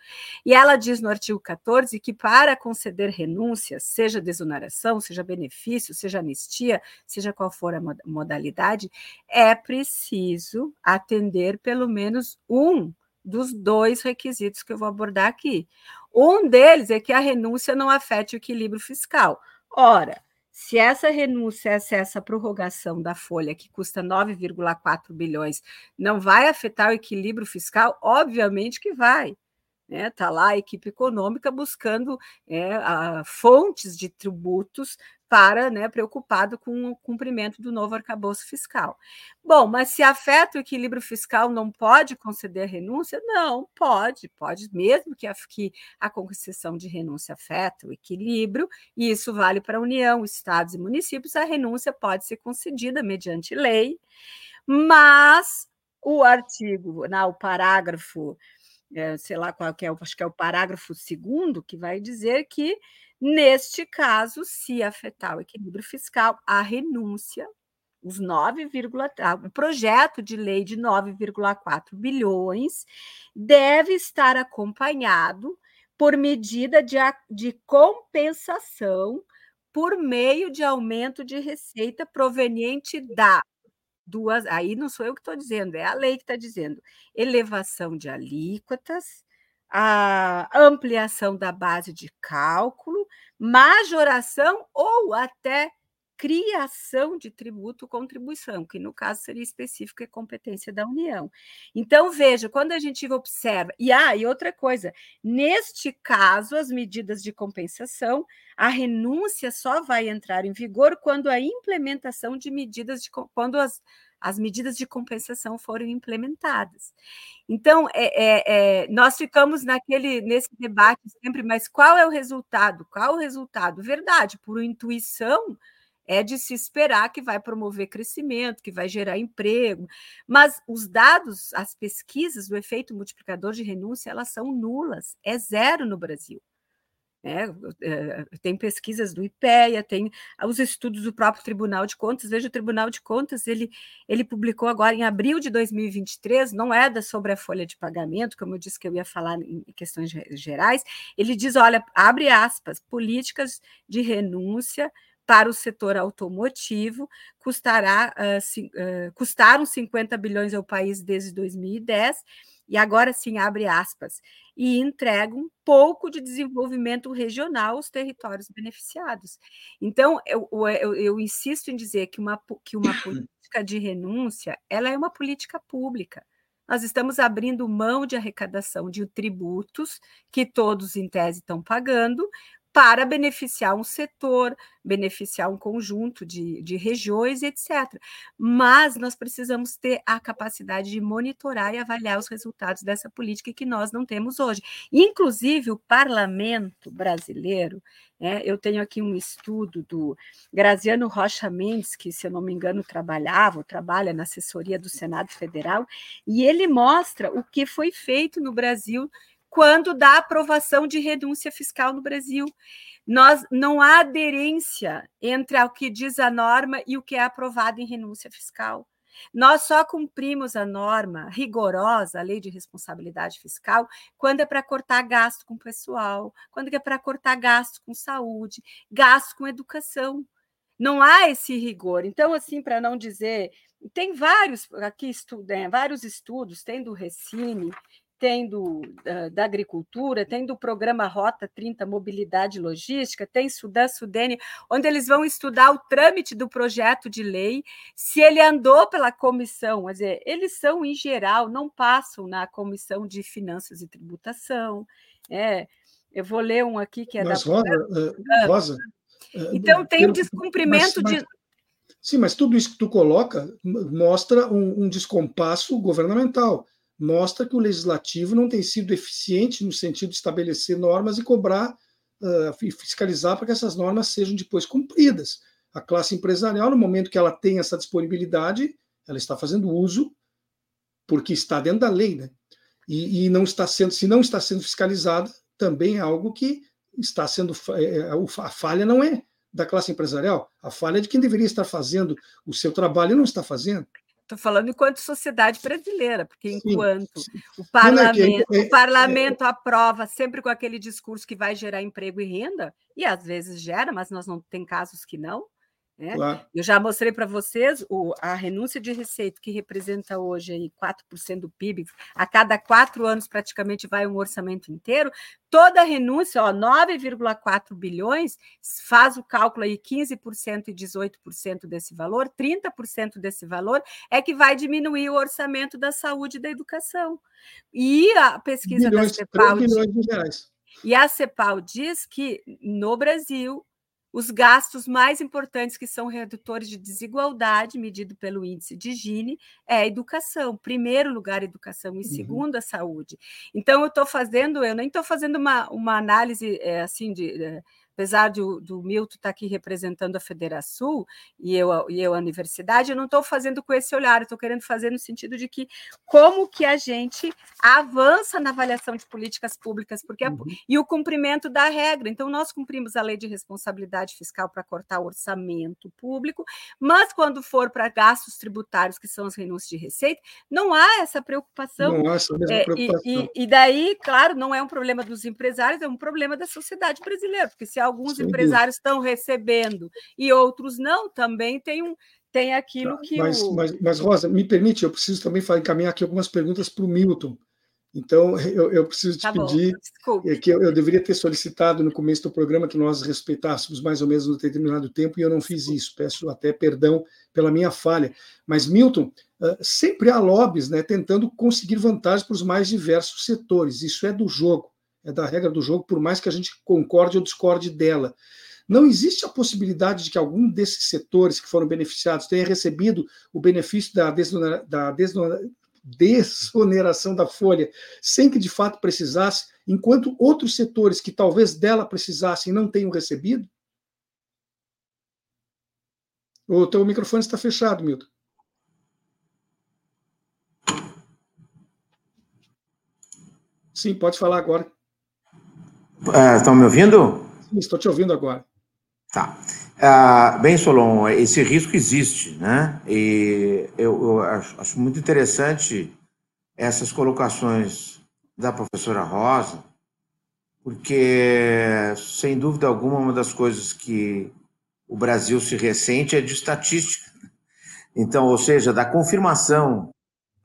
E ela diz no artigo 14 que para conceder renúncias, seja desoneração, seja benefício, seja anistia, seja qual for a modalidade, é preciso atender pelo menos um dos dois requisitos que eu vou abordar aqui. Um deles é que a renúncia não afete o equilíbrio fiscal. Ora, se essa renúncia, se essa prorrogação da folha, que custa 9,4 bilhões, não vai afetar o equilíbrio fiscal, obviamente que vai. Está né? Tá lá a equipe econômica buscando é, a, fontes de tributos para, né, preocupado com o cumprimento do novo arcabouço fiscal. Bom, mas se afeta o equilíbrio fiscal, não pode conceder renúncia? Não, pode, pode, mesmo que a, que a concessão de renúncia afeta o equilíbrio, e isso vale para a União, estados e municípios, a renúncia pode ser concedida mediante lei, mas o artigo, não, né, o parágrafo é, sei lá qual que é, acho que é o parágrafo segundo, que vai dizer que, neste caso, se afetar o equilíbrio fiscal, a renúncia, os 9, o projeto de lei de 9,4 bilhões deve estar acompanhado por medida de, de compensação por meio de aumento de receita proveniente da duas, aí não sou eu que estou dizendo, é a lei que está dizendo, elevação de alíquotas, a ampliação da base de cálculo, majoração ou até criação de tributo contribuição, que no caso seria específico é competência da União. Então, veja, quando a gente observa, e ah, e outra coisa, neste caso, as medidas de compensação, a renúncia só vai entrar em vigor quando a implementação de medidas de quando as, as medidas de compensação forem implementadas. Então, é, é, é, nós ficamos naquele nesse debate sempre, mas qual é o resultado? Qual o resultado? Verdade, por intuição, é de se esperar que vai promover crescimento, que vai gerar emprego, mas os dados, as pesquisas do efeito multiplicador de renúncia, elas são nulas, é zero no Brasil. É, tem pesquisas do IPEA, tem os estudos do próprio Tribunal de Contas. Veja, o Tribunal de Contas ele, ele publicou agora em abril de 2023, não é da sobre a folha de pagamento, como eu disse que eu ia falar em questões gerais. Ele diz: olha, abre aspas, políticas de renúncia para o setor automotivo, custará, uh, uh, custaram 50 bilhões ao país desde 2010, e agora sim abre aspas, e entregam pouco de desenvolvimento regional aos territórios beneficiados. Então, eu, eu, eu insisto em dizer que uma, que uma política de renúncia ela é uma política pública. Nós estamos abrindo mão de arrecadação de tributos que todos, em tese, estão pagando, para beneficiar um setor, beneficiar um conjunto de, de regiões, etc. Mas nós precisamos ter a capacidade de monitorar e avaliar os resultados dessa política que nós não temos hoje. Inclusive, o parlamento brasileiro, né, eu tenho aqui um estudo do Graziano Rocha Mendes, que, se eu não me engano, trabalhava ou trabalha na assessoria do Senado Federal, e ele mostra o que foi feito no Brasil quando da aprovação de renúncia fiscal no Brasil. Nós não há aderência entre o que diz a norma e o que é aprovado em renúncia fiscal. Nós só cumprimos a norma rigorosa, a lei de responsabilidade fiscal, quando é para cortar gasto com pessoal, quando é para cortar gasto com saúde, gasto com educação. Não há esse rigor. Então, assim, para não dizer, tem vários aqui estudos, né, vários estudos, tem do Recine, tem do, da, da, agricultura, tem do programa Rota 30 Mobilidade e Logística, tem Sudã Sudene, onde eles vão estudar o trâmite do projeto de lei, se ele andou pela comissão, quer dizer, eles são, em geral, não passam na comissão de finanças e tributação. É, eu vou ler um aqui que é mas, da. Rosa, uh, Rosa então, tem um descumprimento mas, mas, de. Sim, mas tudo isso que tu coloca mostra um, um descompasso governamental mostra que o legislativo não tem sido eficiente no sentido de estabelecer normas e cobrar uh, e fiscalizar para que essas normas sejam depois cumpridas. A classe empresarial, no momento que ela tem essa disponibilidade, ela está fazendo uso porque está dentro da lei, né? E, e não está sendo, se não está sendo fiscalizada, também é algo que está sendo é, é, a falha não é da classe empresarial, a falha é de quem deveria estar fazendo o seu trabalho e não está fazendo. Estou falando enquanto sociedade brasileira, porque enquanto sim, sim. o parlamento, é, é, o parlamento é, aprova sempre com aquele discurso que vai gerar emprego e renda, e às vezes gera, mas nós não tem casos que não, Né? Claro. Eu já mostrei para vocês o, a renúncia de receita, que representa hoje aí 4% do PIB, a cada quatro anos praticamente vai um orçamento inteiro. Toda renúncia, 9,4 bilhões, faz o cálculo aí 15% e 18% desse valor, 30% desse valor é que vai diminuir o orçamento da saúde e da educação. E a pesquisa bilhões, da CEPAL. Bilhões de reais. E a CEPAL diz que no Brasil os gastos mais importantes que são redutores de desigualdade, medido pelo índice de Gini, é a educação. Primeiro lugar, educação, e uhum. segundo, a saúde. Então, eu estou fazendo, eu nem estou fazendo uma, uma análise é, assim de. Apesar de, do Milton estar tá aqui representando a Federação e eu, e eu a universidade, eu não estou fazendo com esse olhar, estou querendo fazer no sentido de que como que a gente avança na avaliação de políticas públicas, porque uhum. a, e o cumprimento da regra. Então, nós cumprimos a lei de responsabilidade fiscal para cortar o orçamento público, mas quando for para gastos tributários, que são as renúncias de receita, não há essa preocupação. Não há essa mesma preocupação. É, e, e, e daí, claro, não é um problema dos empresários, é um problema da sociedade brasileira, porque se alguns empresários estão recebendo e outros não, também tem um tem aquilo tá, que mas, o... mas, mas, Rosa, me permite, eu preciso também encaminhar aqui algumas perguntas para o Milton. Então, eu, eu preciso te tá pedir é que eu, eu, deveria ter solicitado no começo do programa que nós respeitássemos mais ou menos um determinado tempo e eu não fiz isso. Peço até perdão pela minha falha. Mas, Milton, uh, sempre há lobbies né, tentando conseguir vantagens para os mais diversos setores. Isso é do jogo é da regra do jogo, por mais que a gente concorde ou discorde dela. Não existe a possibilidade de que algum desses setores que foram beneficiados tenha recebido o benefício da, desonera, da desoneração da folha sem que de fato precisasse, enquanto outros setores que talvez dela precisassem não tenham recebido? O teu microfone está fechado, Milton. Sim, pode falar agora. Estão me ouvindo? Sim, estou te ouvindo agora. Tá. Ah, bem, Solon, esse risco existe, né? E eu, eu acho, acho, muito interessante essas colocações da professora Rosa, porque, sem dúvida alguma, uma das coisas que o Brasil se ressente é de estatística. Então, ou seja, da confirmação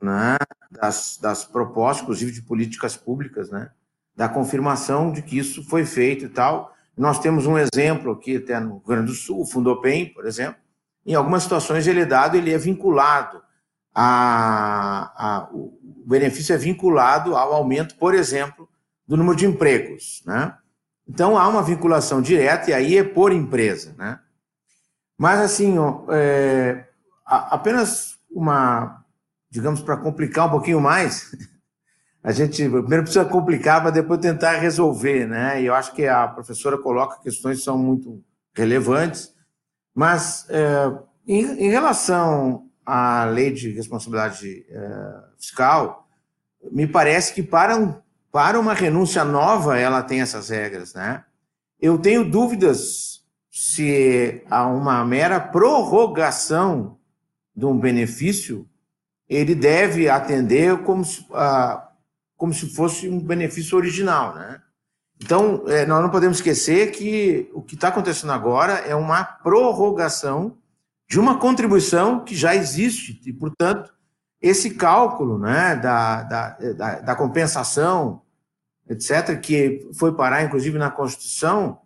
né, das, das propostas, inclusive de políticas públicas, né? Da confirmação de que isso foi feito e tal. Nós temos um exemplo aqui até no Rio Grande do Sul, o Fundopem, por exemplo. Em algumas situações ele é dado, ele é vinculado a, a, o benefício é vinculado ao aumento, por exemplo, do número de empregos, né? Então há uma vinculação direta e aí é por empresa, né? Mas assim, ó, é, apenas uma, digamos, para complicar um pouquinho mais, a gente primeiro precisa complicar, mas depois tentar resolver, né? E eu acho que a professora coloca questões que são muito relevantes, mas é, em, em, relação à lei de responsabilidade é, fiscal, me parece que para, um, para uma renúncia nova ela tem essas regras, né? Eu tenho dúvidas se há uma mera prorrogação de um benefício ele deve atender como se, a, como se fosse um benefício original, né? Então, é, nós não podemos esquecer que o que está acontecendo agora é uma prorrogação de uma contribuição que já existe, e, portanto, esse cálculo né, da, da, da, da compensação, etc., que foi parar, inclusive, na Constituição,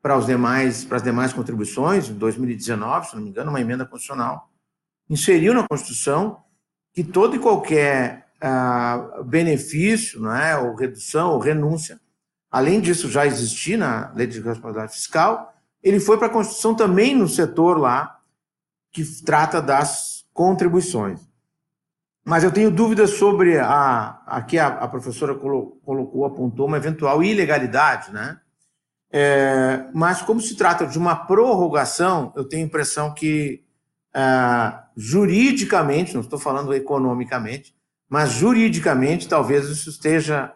para, os demais, para as demais contribuições, em 2019, se não me engano, uma emenda constitucional, inseriu na Constituição que todo e qualquer uh, benefício, não é, ou redução, ou renúncia. Além disso, já existia na lei de responsabilidade fiscal, ele foi para a Constituição também no setor lá que trata das contribuições. Mas eu tenho dúvidas sobre a. Aqui a, a professora colocou, apontou uma eventual ilegalidade, né? É, mas como se trata de uma prorrogação, eu tenho a impressão que ah, juridicamente, não estou falando economicamente, mas juridicamente talvez isso esteja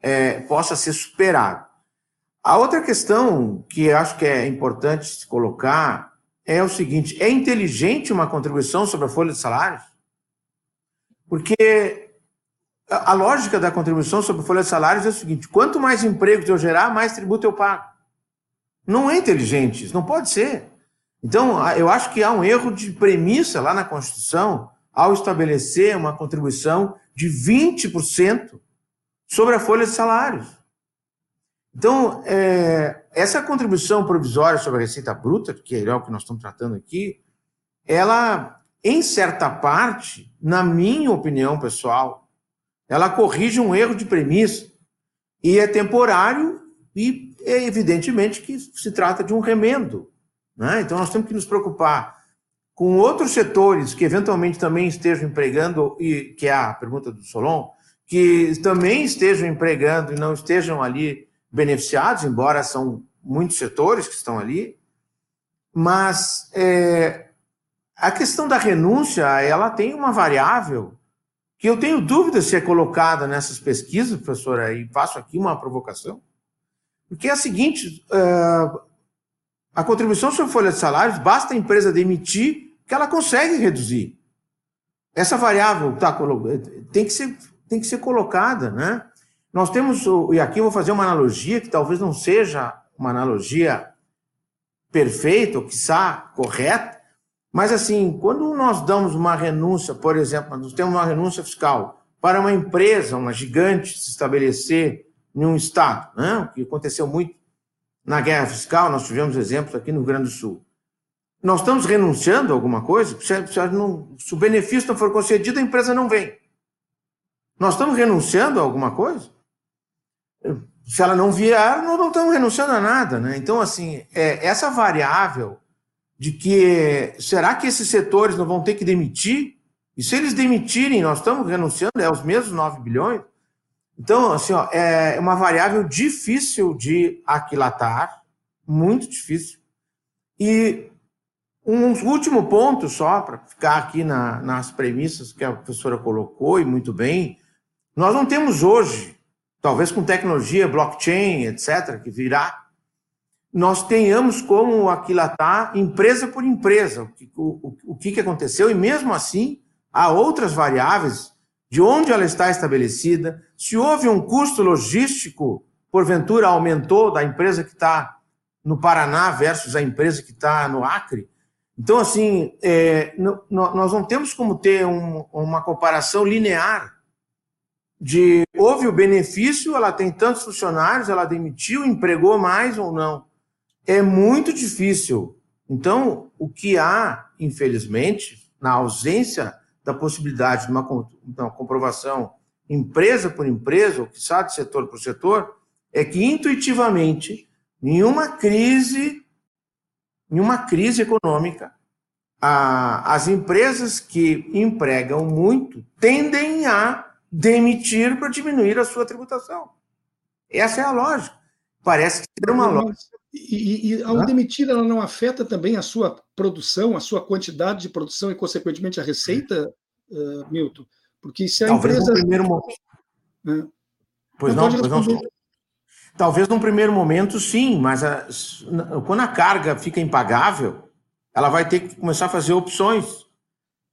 é, possa ser superado. A outra questão que acho que é importante se colocar é o seguinte: é inteligente uma contribuição sobre a folha de salários? Porque a lógica da contribuição sobre a folha de salários é o seguinte: quanto mais empregos eu gerar, mais tributo eu pago. Não é inteligente, isso não pode ser. Então, eu acho que há um erro de premissa lá na Constituição ao estabelecer uma contribuição de 20% sobre a folha de salários. Então, é, essa contribuição provisória sobre a receita bruta, que é o que nós estamos tratando aqui, ela, em certa parte, na minha opinião pessoal, ela corrige um erro de premissa e é temporário e é evidentemente que se trata de um remendo. Né? Então, nós temos que nos preocupar com outros setores que eventualmente também estejam empregando, e que é a pergunta do Solon, que também estejam empregando e não estejam ali beneficiados, embora são muitos setores que estão ali, mas é, a questão da renúncia, ela tem uma variável que eu tenho dúvida se é colocada nessas pesquisas, professora, e faço aqui uma provocação, porque é a seguinte, uh, a contribuição sobre folha de salários, basta a empresa demitir que ela consegue reduzir. Essa variável tá, tem, que ser, tem que ser colocada, né? Nós temos, e aqui eu vou fazer uma analogia que talvez não seja uma analogia perfeita, ou quiçá correta, mas assim, quando nós damos uma renúncia, por exemplo, nós temos uma renúncia fiscal para uma empresa, uma gigante, se estabelecer em um estado, né? o que aconteceu muito na guerra fiscal, nós tivemos exemplos aqui no Rio Grande do Sul. Nós estamos renunciando a alguma coisa? Se, se, não, se o benefício não for concedido, a empresa não vem. Nós estamos renunciando a alguma coisa? se ela não vier, nós não estamos renunciando a nada. Né? Então, assim, é, essa variável de que será que esses setores não vão ter que demitir? E se eles demitirem, nós estamos renunciando, é os mesmos 9 bilhões. Então, assim, ó, é uma variável difícil de aquilatar, muito difícil. E um último ponto só, para ficar aqui na, nas premissas que a professora colocou, e muito bem, nós não temos hoje talvez com tecnologia, blockchain, etc., que virá, nós tenhamos como aquilatar empresa por empresa o que, o, o que aconteceu, e mesmo assim há outras variáveis de onde ela está estabelecida, se houve um custo logístico, porventura aumentou da empresa que está no Paraná versus a empresa que está no Acre. Então, assim, é, nós não temos como ter um, uma comparação linear de houve o benefício, ela tem tantos funcionários, ela demitiu, empregou mais ou não. É muito difícil. Então, o que há, infelizmente, na ausência da possibilidade de uma, uma comprovação empresa por empresa, ou que sabe setor por setor, é que intuitivamente, nenhuma crise, nenhuma crise econômica, a, as empresas que empregam muito tendem a demitir para diminuir a sua tributação. Essa é a lógica. Parece ser uma lógica. E, e ao demitir, ela não afeta também a sua produção, a sua quantidade de produção e, consequentemente, a receita, uh, Milton? Porque se a Talvez empresa. No primeiro momento. É. Pois não, não pois não. Talvez num primeiro momento, sim, mas a, quando a carga fica impagável, ela vai ter que começar a fazer opções.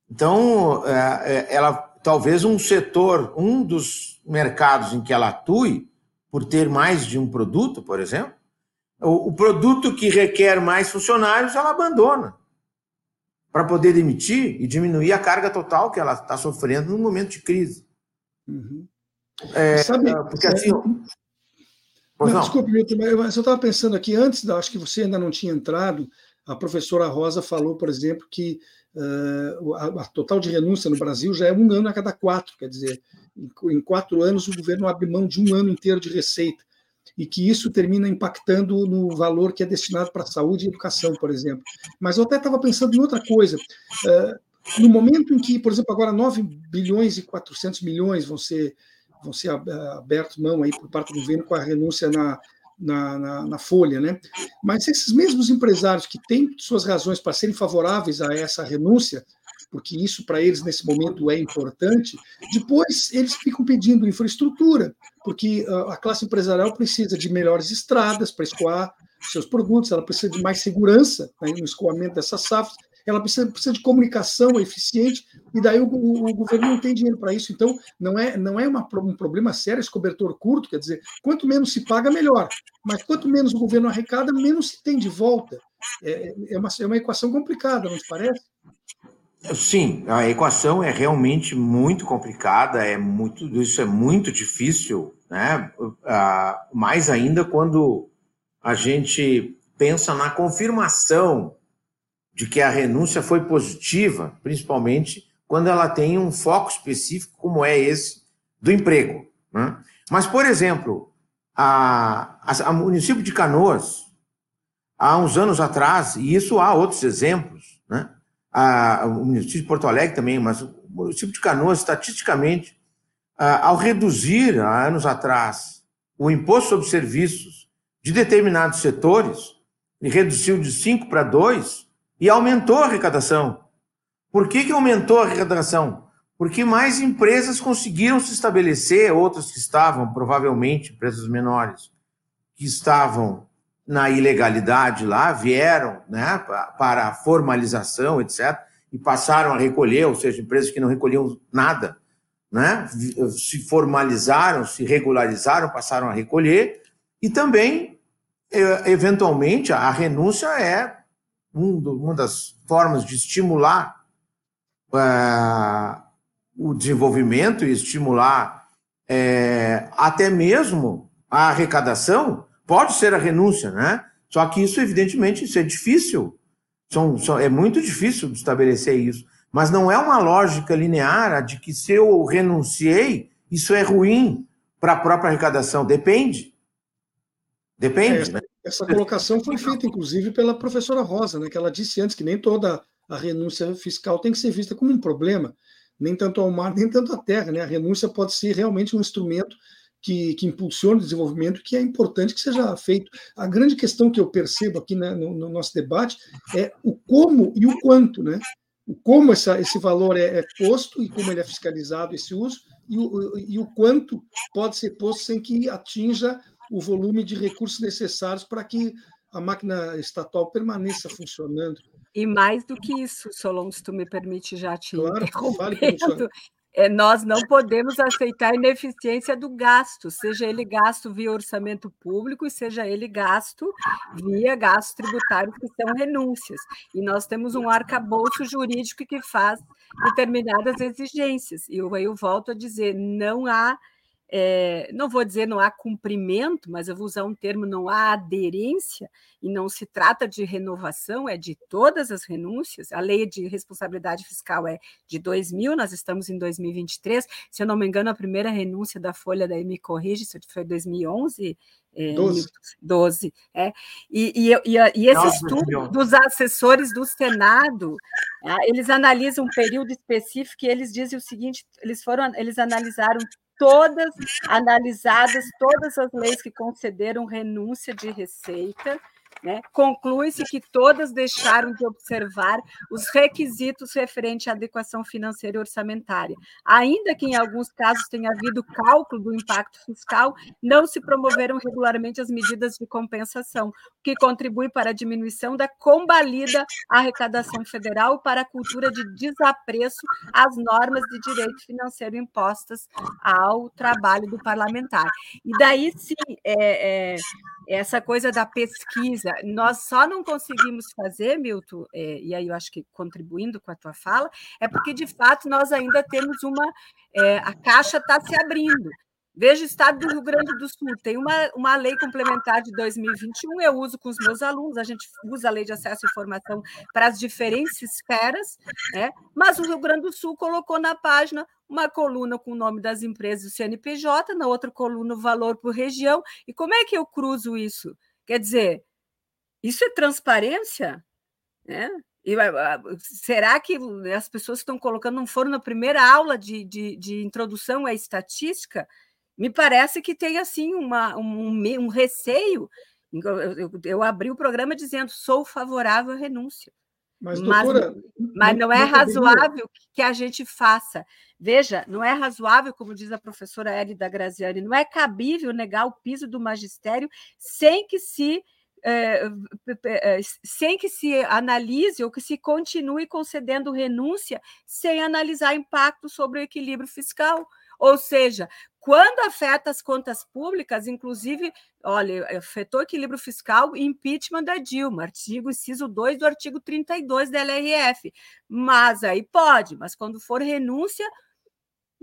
Então, é, é, ela talvez um setor, um dos mercados em que ela atue, por ter mais de um produto, por exemplo, o, o produto que requer mais funcionários, ela abandona para poder demitir e diminuir a carga total que ela está sofrendo no momento de crise. Uhum. É, Sabe, porque assim. Não, não. Desculpe, Milton, mas eu estava pensando aqui, antes, acho que você ainda não tinha entrado, a professora Rosa falou, por exemplo, que uh, a, a, total de renúncia no Brasil já é um ano a cada quatro, quer dizer, em, em, quatro anos o governo abre mão de um ano inteiro de receita, e que isso termina impactando no valor que é destinado para saúde e educação, por exemplo. Mas eu até estava pensando em outra coisa. Uh, no momento em que, por exemplo, agora 9 bilhões e 400 milhões vão ser, vão ser abertos mão aí por parte do governo com a renúncia na, na, na, na, folha, né? Mas esses mesmos empresários que têm suas razões para serem favoráveis a essa renúncia, porque isso para eles nesse momento é importante, depois eles ficam pedindo infraestrutura, porque a classe empresarial precisa de melhores estradas para escoar seus produtos, ela precisa de mais segurança né, no escoamento dessas safras, ela precisa, precisa de comunicação eficiente e daí o, o, o governo não tem dinheiro para isso. Então, não é, não é uma, um problema sério esse cobertor curto, quer dizer, quanto menos se paga, melhor. Mas quanto menos o governo arrecada, menos se tem de volta. É, é, uma, é uma equação complicada, não te parece? Sim, a equação é realmente muito complicada, é muito, isso é muito difícil, né? Ah, mais ainda quando a gente pensa na confirmação de que a renúncia foi positiva, principalmente quando ela tem um foco específico como é esse do emprego. Né? Mas, por exemplo, a, a, a, município de Canoas, há uns anos atrás, e isso há outros exemplos, né? a, o município de Porto Alegre também, mas o município de Canoas, estatisticamente, a, ao reduzir, há anos atrás, o imposto sobre serviços de determinados setores, e reduziu de 5 para 2 e aumentou a arrecadação. Por que, que aumentou a arrecadação? Porque mais empresas conseguiram se estabelecer, outras que estavam, provavelmente, empresas menores, que estavam na ilegalidade lá, vieram né, para a formalização, etc., e passaram a recolher, ou seja, empresas que não recolhiam nada, né, se formalizaram, se regularizaram, passaram a recolher, e também, eventualmente, a renúncia é uma das formas de estimular é, o desenvolvimento e estimular é, até mesmo a arrecadação, pode ser a renúncia, né? Só que isso, evidentemente, isso é difícil. São, são, é muito difícil de estabelecer isso. Mas não é uma lógica linear de que se eu renunciei, isso é ruim para a própria arrecadação. Depende. Depende, é, né? Essa colocação foi feita, inclusive, pela professora Rosa, né, que ela disse antes que nem toda a renúncia fiscal tem que ser vista como um problema, nem tanto ao mar, nem tanto à terra. Né? A renúncia pode ser realmente um instrumento que, que impulsiona o desenvolvimento, que é importante que seja feito. A grande questão que eu percebo aqui né, no, no, nosso debate é o como e o quanto, né? O como essa, esse valor é, é, posto e como ele é fiscalizado, esse uso, e o, e o quanto pode ser posto sem que atinja o volume de recursos necessários para que a máquina estatal permaneça funcionando. E mais do que isso, Solon, se tu me permite já te claro, interrompendo, é, nós não podemos aceitar a ineficiência do gasto, seja ele gasto via orçamento público seja ele gasto via gastos tributários, que são renúncias. E nós temos um arcabouço jurídico que faz determinadas exigências. E eu, eu volto a dizer, não há é, não vou dizer não há cumprimento, mas eu vou usar um termo, não há aderência, e não se trata de renovação, é de todas as renúncias. A lei de responsabilidade fiscal é de 2000, nós estamos em 2023. Se eu não me engano, a primeira renúncia da Folha, daí me corrige, se foi 2011, é, 12. 12 é. E, e, e, e esse Nossa, estudo dos assessores do Senado, ah, eles analisam um período específico e eles dizem o seguinte: eles foram, eles analisaram todas analisadas, todas as leis que concederam renúncia de receita, né? Conclui-se que todas deixaram de observar os requisitos referentes à adequação financeira e orçamentária. Ainda que em alguns casos tenha havido cálculo do impacto fiscal, não se promoveram regularmente as medidas de compensação, o que contribui para a diminuição da combalida arrecadação federal para a cultura de desapreço às normas de direito financeiro impostas ao trabalho do parlamentar. E daí sim, é, é, essa coisa da pesquisa, nós só não conseguimos fazer, Milton, é, e aí eu acho que contribuindo com a tua fala, é porque de fato nós ainda temos uma. É, a caixa está se abrindo. Veja o estado do Rio Grande do Sul, tem uma, uma lei complementar de 2021, eu uso com os meus alunos, a gente usa a lei de acesso à informação para as diferentes esferas, né? mas o Rio Grande do Sul colocou na página uma coluna com o nome das empresas do CNPJ, na outra coluna o valor por região, e como é que eu cruzo isso? Quer dizer, isso é transparência? Né? E, será que as pessoas que estão colocando não foram na primeira aula de, de, de introdução à estatística? Me parece que tem assim uma, um, um receio. Eu, eu, eu, abri o programa dizendo sou favorável à renúncia. Mas, doutora, mas, mas não, não é razoável que a gente faça. Veja, não é razoável, como diz a professora Elida Graziani, não é cabível negar o piso do magistério sem que se é, é, sem que se analise ou que se continue concedendo renúncia sem analisar impacto sobre o equilíbrio fiscal. Ou seja, quando afeta as contas públicas, inclusive, olha, afetou o equilíbrio fiscal impeachment da Dilma, artigo inciso 2 do artigo 32 da LRF. Mas aí pode, mas quando for renúncia,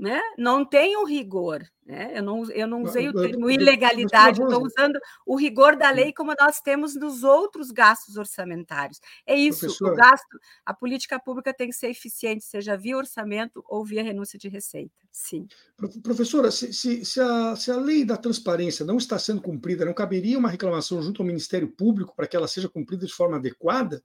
né? não tem um rigor. Né? Eu, não, eu não usei o termo ilegalidade, estou usando o rigor da lei como nós temos nos outros gastos orçamentários. É isso, o gasto, a política pública tem que ser eficiente, seja via orçamento ou via renúncia de receita. Sim. Professora, se, se, se, a, se a lei da transparência não está sendo cumprida, não caberia uma reclamação junto ao Ministério Público para que ela seja cumprida de forma adequada?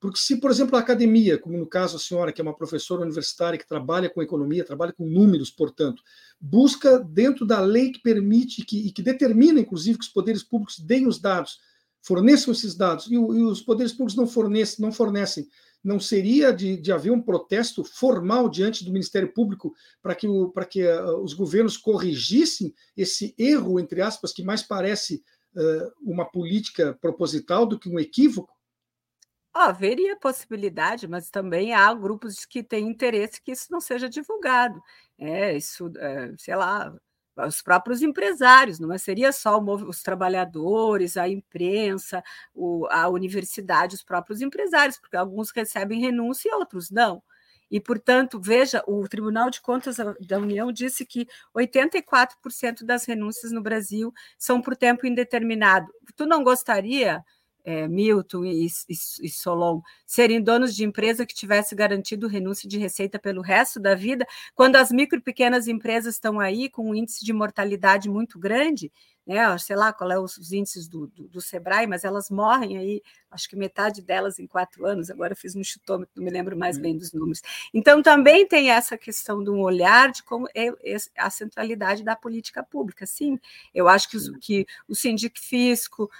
Porque se, por exemplo, a academia, como no caso a senhora, que é uma professora universitária que trabalha com economia, trabalha com números, portanto, busca dentro da lei que permite que, e que determina, inclusive, que os poderes públicos deem os dados, forneçam esses dados, e, e os poderes públicos não fornecem, não fornecem não seria de, de, haver um protesto formal diante do Ministério Público para que, o, que uh, os governos corrigissem esse erro, entre aspas, que mais parece uh, uma política proposital do que um equívoco? Haveria possibilidade, mas também há grupos que têm interesse que isso não seja divulgado. É, isso, é, sei lá, os próprios empresários, não é? seria só os trabalhadores, a imprensa, a universidade, os próprios empresários, porque alguns recebem renúncia e outros não. E, portanto, veja, o Tribunal de Contas da União disse que 84% das renúncias no Brasil são por tempo indeterminado. Tu não gostaria é, Milton e, e, e, Solon serem donos de empresa que tivesse garantido renúncia de receita pelo resto da vida, quando as micro e pequenas empresas estão aí com um índice de mortalidade muito grande, né? sei lá qual é os, os índices do, do, do, Sebrae, mas elas morrem aí, acho que metade delas em quatro anos, agora fiz um chutômetro, não me lembro mais bem dos números. Então, também tem essa questão de um olhar de como é a centralidade da política pública. Sim, eu acho que, os, que o sindic fisco,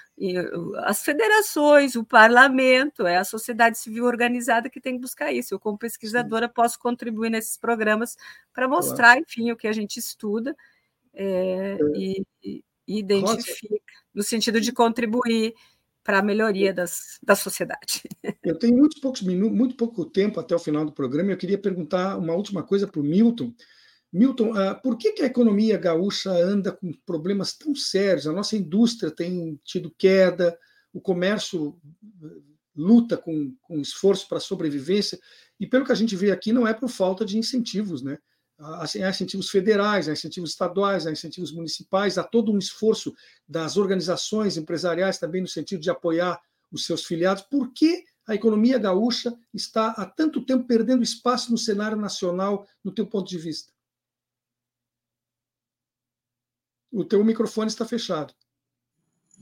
as federações, o parlamento, é a sociedade civil organizada que tem que buscar isso. Eu, como pesquisadora, Sim. posso contribuir nesses programas para mostrar, enfim, o que a gente estuda. É, é. E, identifica, no sentido de contribuir para a melhoria das, da sociedade. Eu tenho muitos poucos minutos, muito pouco tempo até o final do programa, e eu queria perguntar uma última coisa para o Milton. Milton, uh, por que, que, a economia gaúcha anda com problemas tão sérios? A nossa indústria tem tido queda, o comércio uh, luta com, com esforço para a sobrevivência, e pelo que a gente vê aqui, não é por falta de incentivos, né? Há incentivos federais, há incentivos estaduais, há incentivos municipais, há todo um esforço das organizações empresariais também no sentido de apoiar os seus filiados. Por que a economia gaúcha está há tanto tempo perdendo espaço no cenário nacional, no teu ponto de vista? O teu microfone está fechado.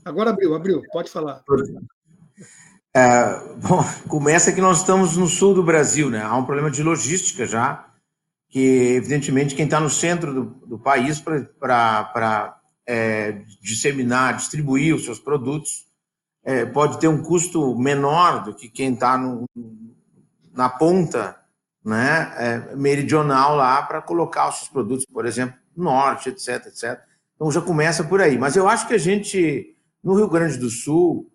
Agora abriu, abriu, pode falar. É, bom, começa que nós estamos no sul do Brasil, né? Há um problema de logística já que, evidentemente, quem está no centro do, do país para é, disseminar, distribuir os seus produtos, é, pode ter um custo menor do que quem está na ponta né, é, meridional lá para colocar os seus produtos, por exemplo, norte, etc, etc. Então já começa por aí. Mas eu acho que a gente, no Rio Grande do Sul,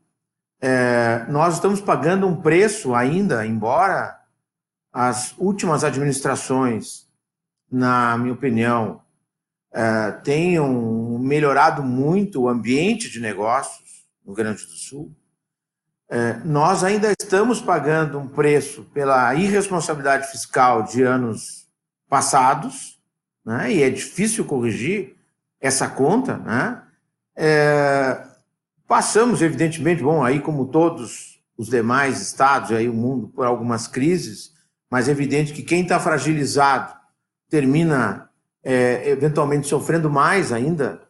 é, nós estamos pagando um preço ainda, embora as últimas administrações na minha opinião, é, tenham melhorado muito o ambiente de negócios no Rio Grande do Sul. É, nós ainda estamos pagando um preço pela irresponsabilidade fiscal de anos passados, né? e é difícil corrigir essa conta. Né? É, passamos, evidentemente, bom, aí como todos os demais estados, aí o mundo, por algumas crises, mas é evidente que quem está fragilizado termina é, eventualmente sofrendo mais ainda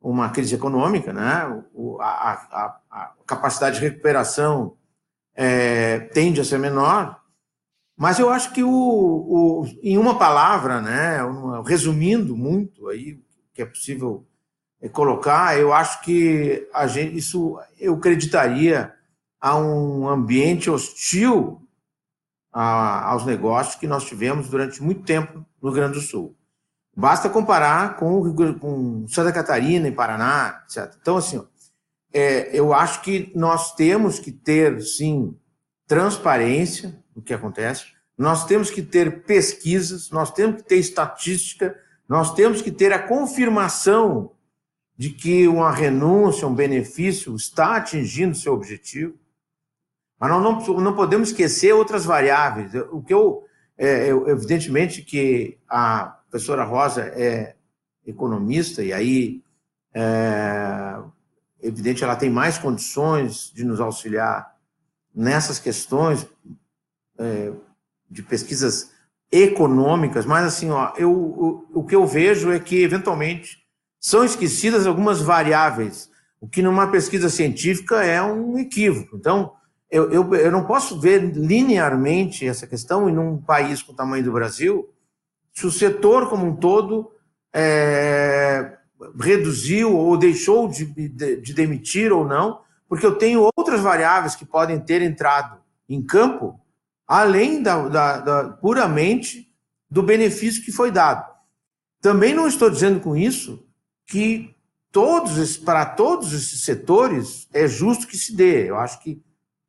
uma crise econômica, né? O, a, a, a, capacidade de recuperação é, tende a ser menor, mas eu acho que o, o, em uma palavra, né, resumindo muito aí o que é possível é, colocar, eu acho que a gente, isso eu acreditaria a um ambiente hostil a, aos negócios que nós tivemos durante muito tempo no Rio Grande do Sul. Basta comparar com, com Santa Catarina e Paraná, etc. Então, assim, é, eu acho que nós temos que ter, sim, transparência no que acontece, nós temos que ter pesquisas, nós temos que ter estatística, nós temos que ter a confirmação de que uma renúncia, um benefício está atingindo seu objetivo. Mas nós não, não podemos esquecer outras variáveis. O que eu, é, evidentemente que a professora Rosa é economista e aí é, evidente ela tem mais condições de nos auxiliar nessas questões é, de pesquisas econômicas, mas assim, ó, eu, o, o que eu vejo é que eventualmente são esquecidas algumas variáveis, o que numa pesquisa científica é um equívoco. Então, eu, eu, eu não posso ver linearmente essa questão em um país com o tamanho do Brasil, se o setor como um todo é, reduziu ou deixou de, de, de demitir ou não, porque eu tenho outras variáveis que podem ter entrado em campo, além da, da, da, puramente do benefício que foi dado. Também não estou dizendo com isso que todos para todos esses setores é justo que se dê. Eu acho que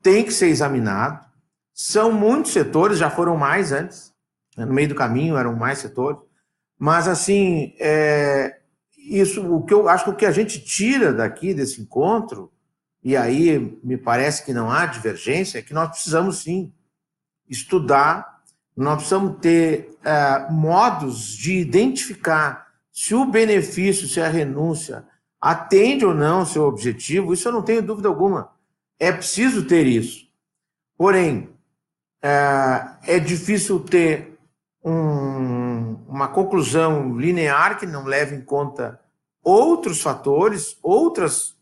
tem que ser examinado. São muitos setores, já foram mais antes, né? no meio do caminho eram mais setores, mas assim, é, isso, o que eu acho que o que a gente tira daqui desse encontro, e aí me parece que não há divergência, é que nós precisamos sim estudar, nós precisamos ter é, modos de identificar se o benefício, se a renúncia atende ou não ao seu objetivo, isso eu não tenho dúvida alguma. É preciso ter isso. Porém, é, é difícil ter um, uma conclusão linear que não leve em conta outros fatores, outras,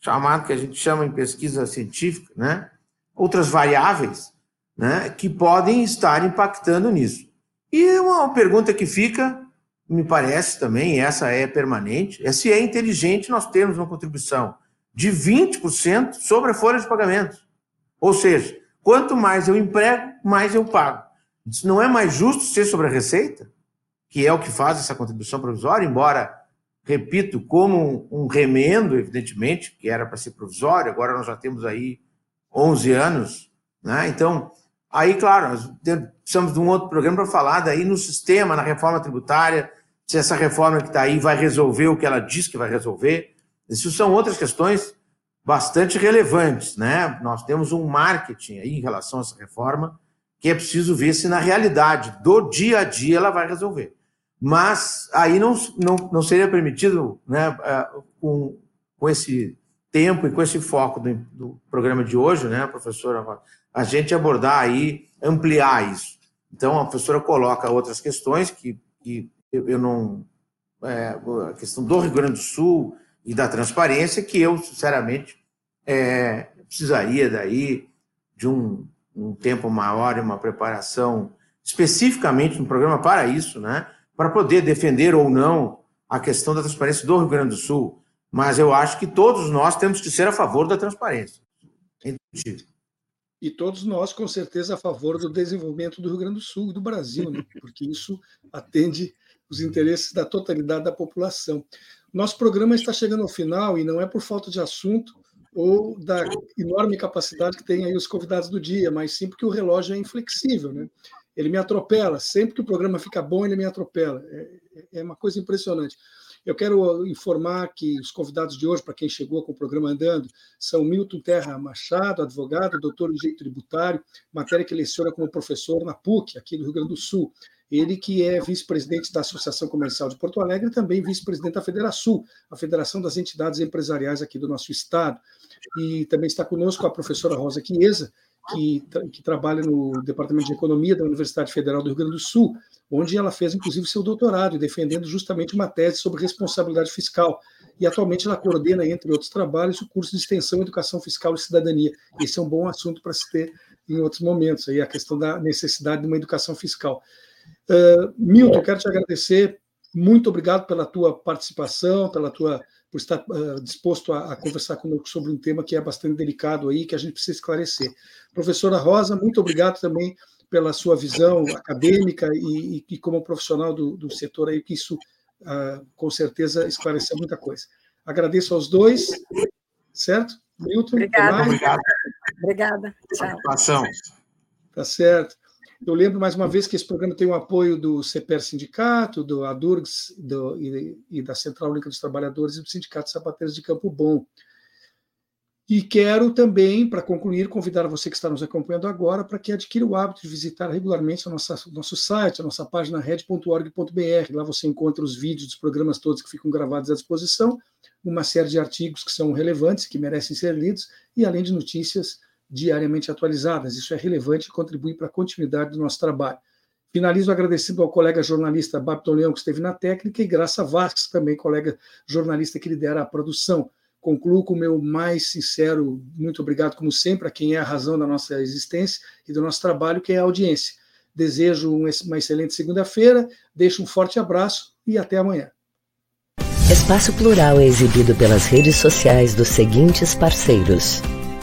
chamado que a gente chama em pesquisa científica, né? outras variáveis né? que podem estar impactando nisso. E uma pergunta que fica me parece também, essa é permanente, é se é inteligente nós termos uma contribuição de 20% sobre a folha de pagamento. Ou seja, quanto mais eu emprego, mais eu pago. Isso não é mais justo ser sobre a receita, que é o que faz essa contribuição provisória, embora, repito, como um remendo, evidentemente, que era para ser provisório, agora nós já temos aí 11 anos, né? Então, aí, claro, nós precisamos de um outro programa para falar daí no sistema, na reforma tributária, se essa reforma que está aí vai resolver o que ela diz que vai resolver. Isso são outras questões bastante relevantes, né? Nós temos um marketing aí em relação a essa reforma que é preciso ver se na realidade do dia a dia ela vai resolver. Mas aí não, não, não seria permitido, né, é, com, com esse tempo e com esse foco do, do programa de hoje, né, professora, a gente abordar aí, ampliar isso. Então, a professora coloca outras questões que, que eu, não. É, a questão do Rio Grande do Sul e da transparência, que eu, sinceramente, é, precisaria daí de um, um tempo maior e uma preparação especificamente no programa para isso, né? Para poder defender ou não a questão da transparência do Rio Grande do Sul. Mas eu acho que todos nós temos que ser a favor da transparência. E todos nós, com certeza, a favor do desenvolvimento do Rio Grande do Sul e do Brasil, né? porque isso atende os interesses da totalidade da população. Nosso programa está chegando ao final e não é por falta de assunto ou da enorme capacidade que tem aí os convidados do dia, mas sim porque o relógio é inflexível, né? Ele me atropela, sempre que o programa fica bom, ele me atropela. É, é uma coisa impressionante. Eu quero informar que os convidados de hoje, para quem chegou com o programa andando, são Milton Terra Machado, advogado, doutor em direito tributário, matéria que leciona como professor na PUC, aqui do Rio Grande do Sul. Ele que é vice-presidente da Associação Comercial de Porto Alegre e também vice-presidente da Federação, a Federação das Entidades Empresariais aqui do nosso estado. E também está conosco a professora Rosa Chiesa, que, que, trabalha no Departamento de Economia da Universidade Federal do Rio Grande do Sul, onde ela fez, inclusive, seu doutorado, defendendo justamente uma tese sobre responsabilidade fiscal. E atualmente ela coordena, entre outros trabalhos, o curso de extensão Educação Fiscal e Cidadania. Esse é um bom assunto para se ter em outros momentos, aí a questão da necessidade de uma educação fiscal. Uh, Milton, quero te agradecer. Muito obrigado pela tua participação, pela tua por estar uh, disposto a, a, conversar conosco sobre um tema que é bastante delicado aí, que a gente precisa esclarecer. Professora Rosa, muito obrigado também pela sua visão acadêmica e, e, e como profissional do, do, setor aí, que isso uh, com certeza esclareceu muita coisa. Agradeço aos dois. certo? Milton, Obrigada. Obrigado. Obrigada. Tchau. Tá certo. Eu lembro mais uma vez que esse programa tem o apoio do CPR Sindicato, do ADURGS do, e, e, da Central Única dos Trabalhadores e do Sindicato Sapateiros de Campo Bom. E quero também, para concluir, convidar você que está nos acompanhando agora para que adquira o hábito de visitar regularmente o nosso site, a nossa página red.org.br. Lá você encontra os vídeos dos programas todos que ficam gravados à disposição, uma série de artigos que são relevantes, que merecem ser lidos, e além de notícias diariamente atualizadas. Isso é relevante e contribui para a continuidade do nosso trabalho. Finalizo agradecendo ao colega jornalista Babton Leão, que esteve na técnica, e Graça Vasques, também colega jornalista que lidera a produção. Concluo com o meu mais sincero muito obrigado, como sempre, a quem é a razão da nossa existência e do nosso trabalho, que é a audiência. Desejo uma excelente segunda-feira, deixo um forte abraço e até amanhã. Espaço Plural é exibido pelas redes sociais dos seguintes parceiros: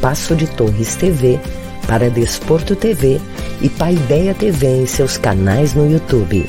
Passo de Torres TV, para Desporto TV e Paideia TV em seus canais no YouTube.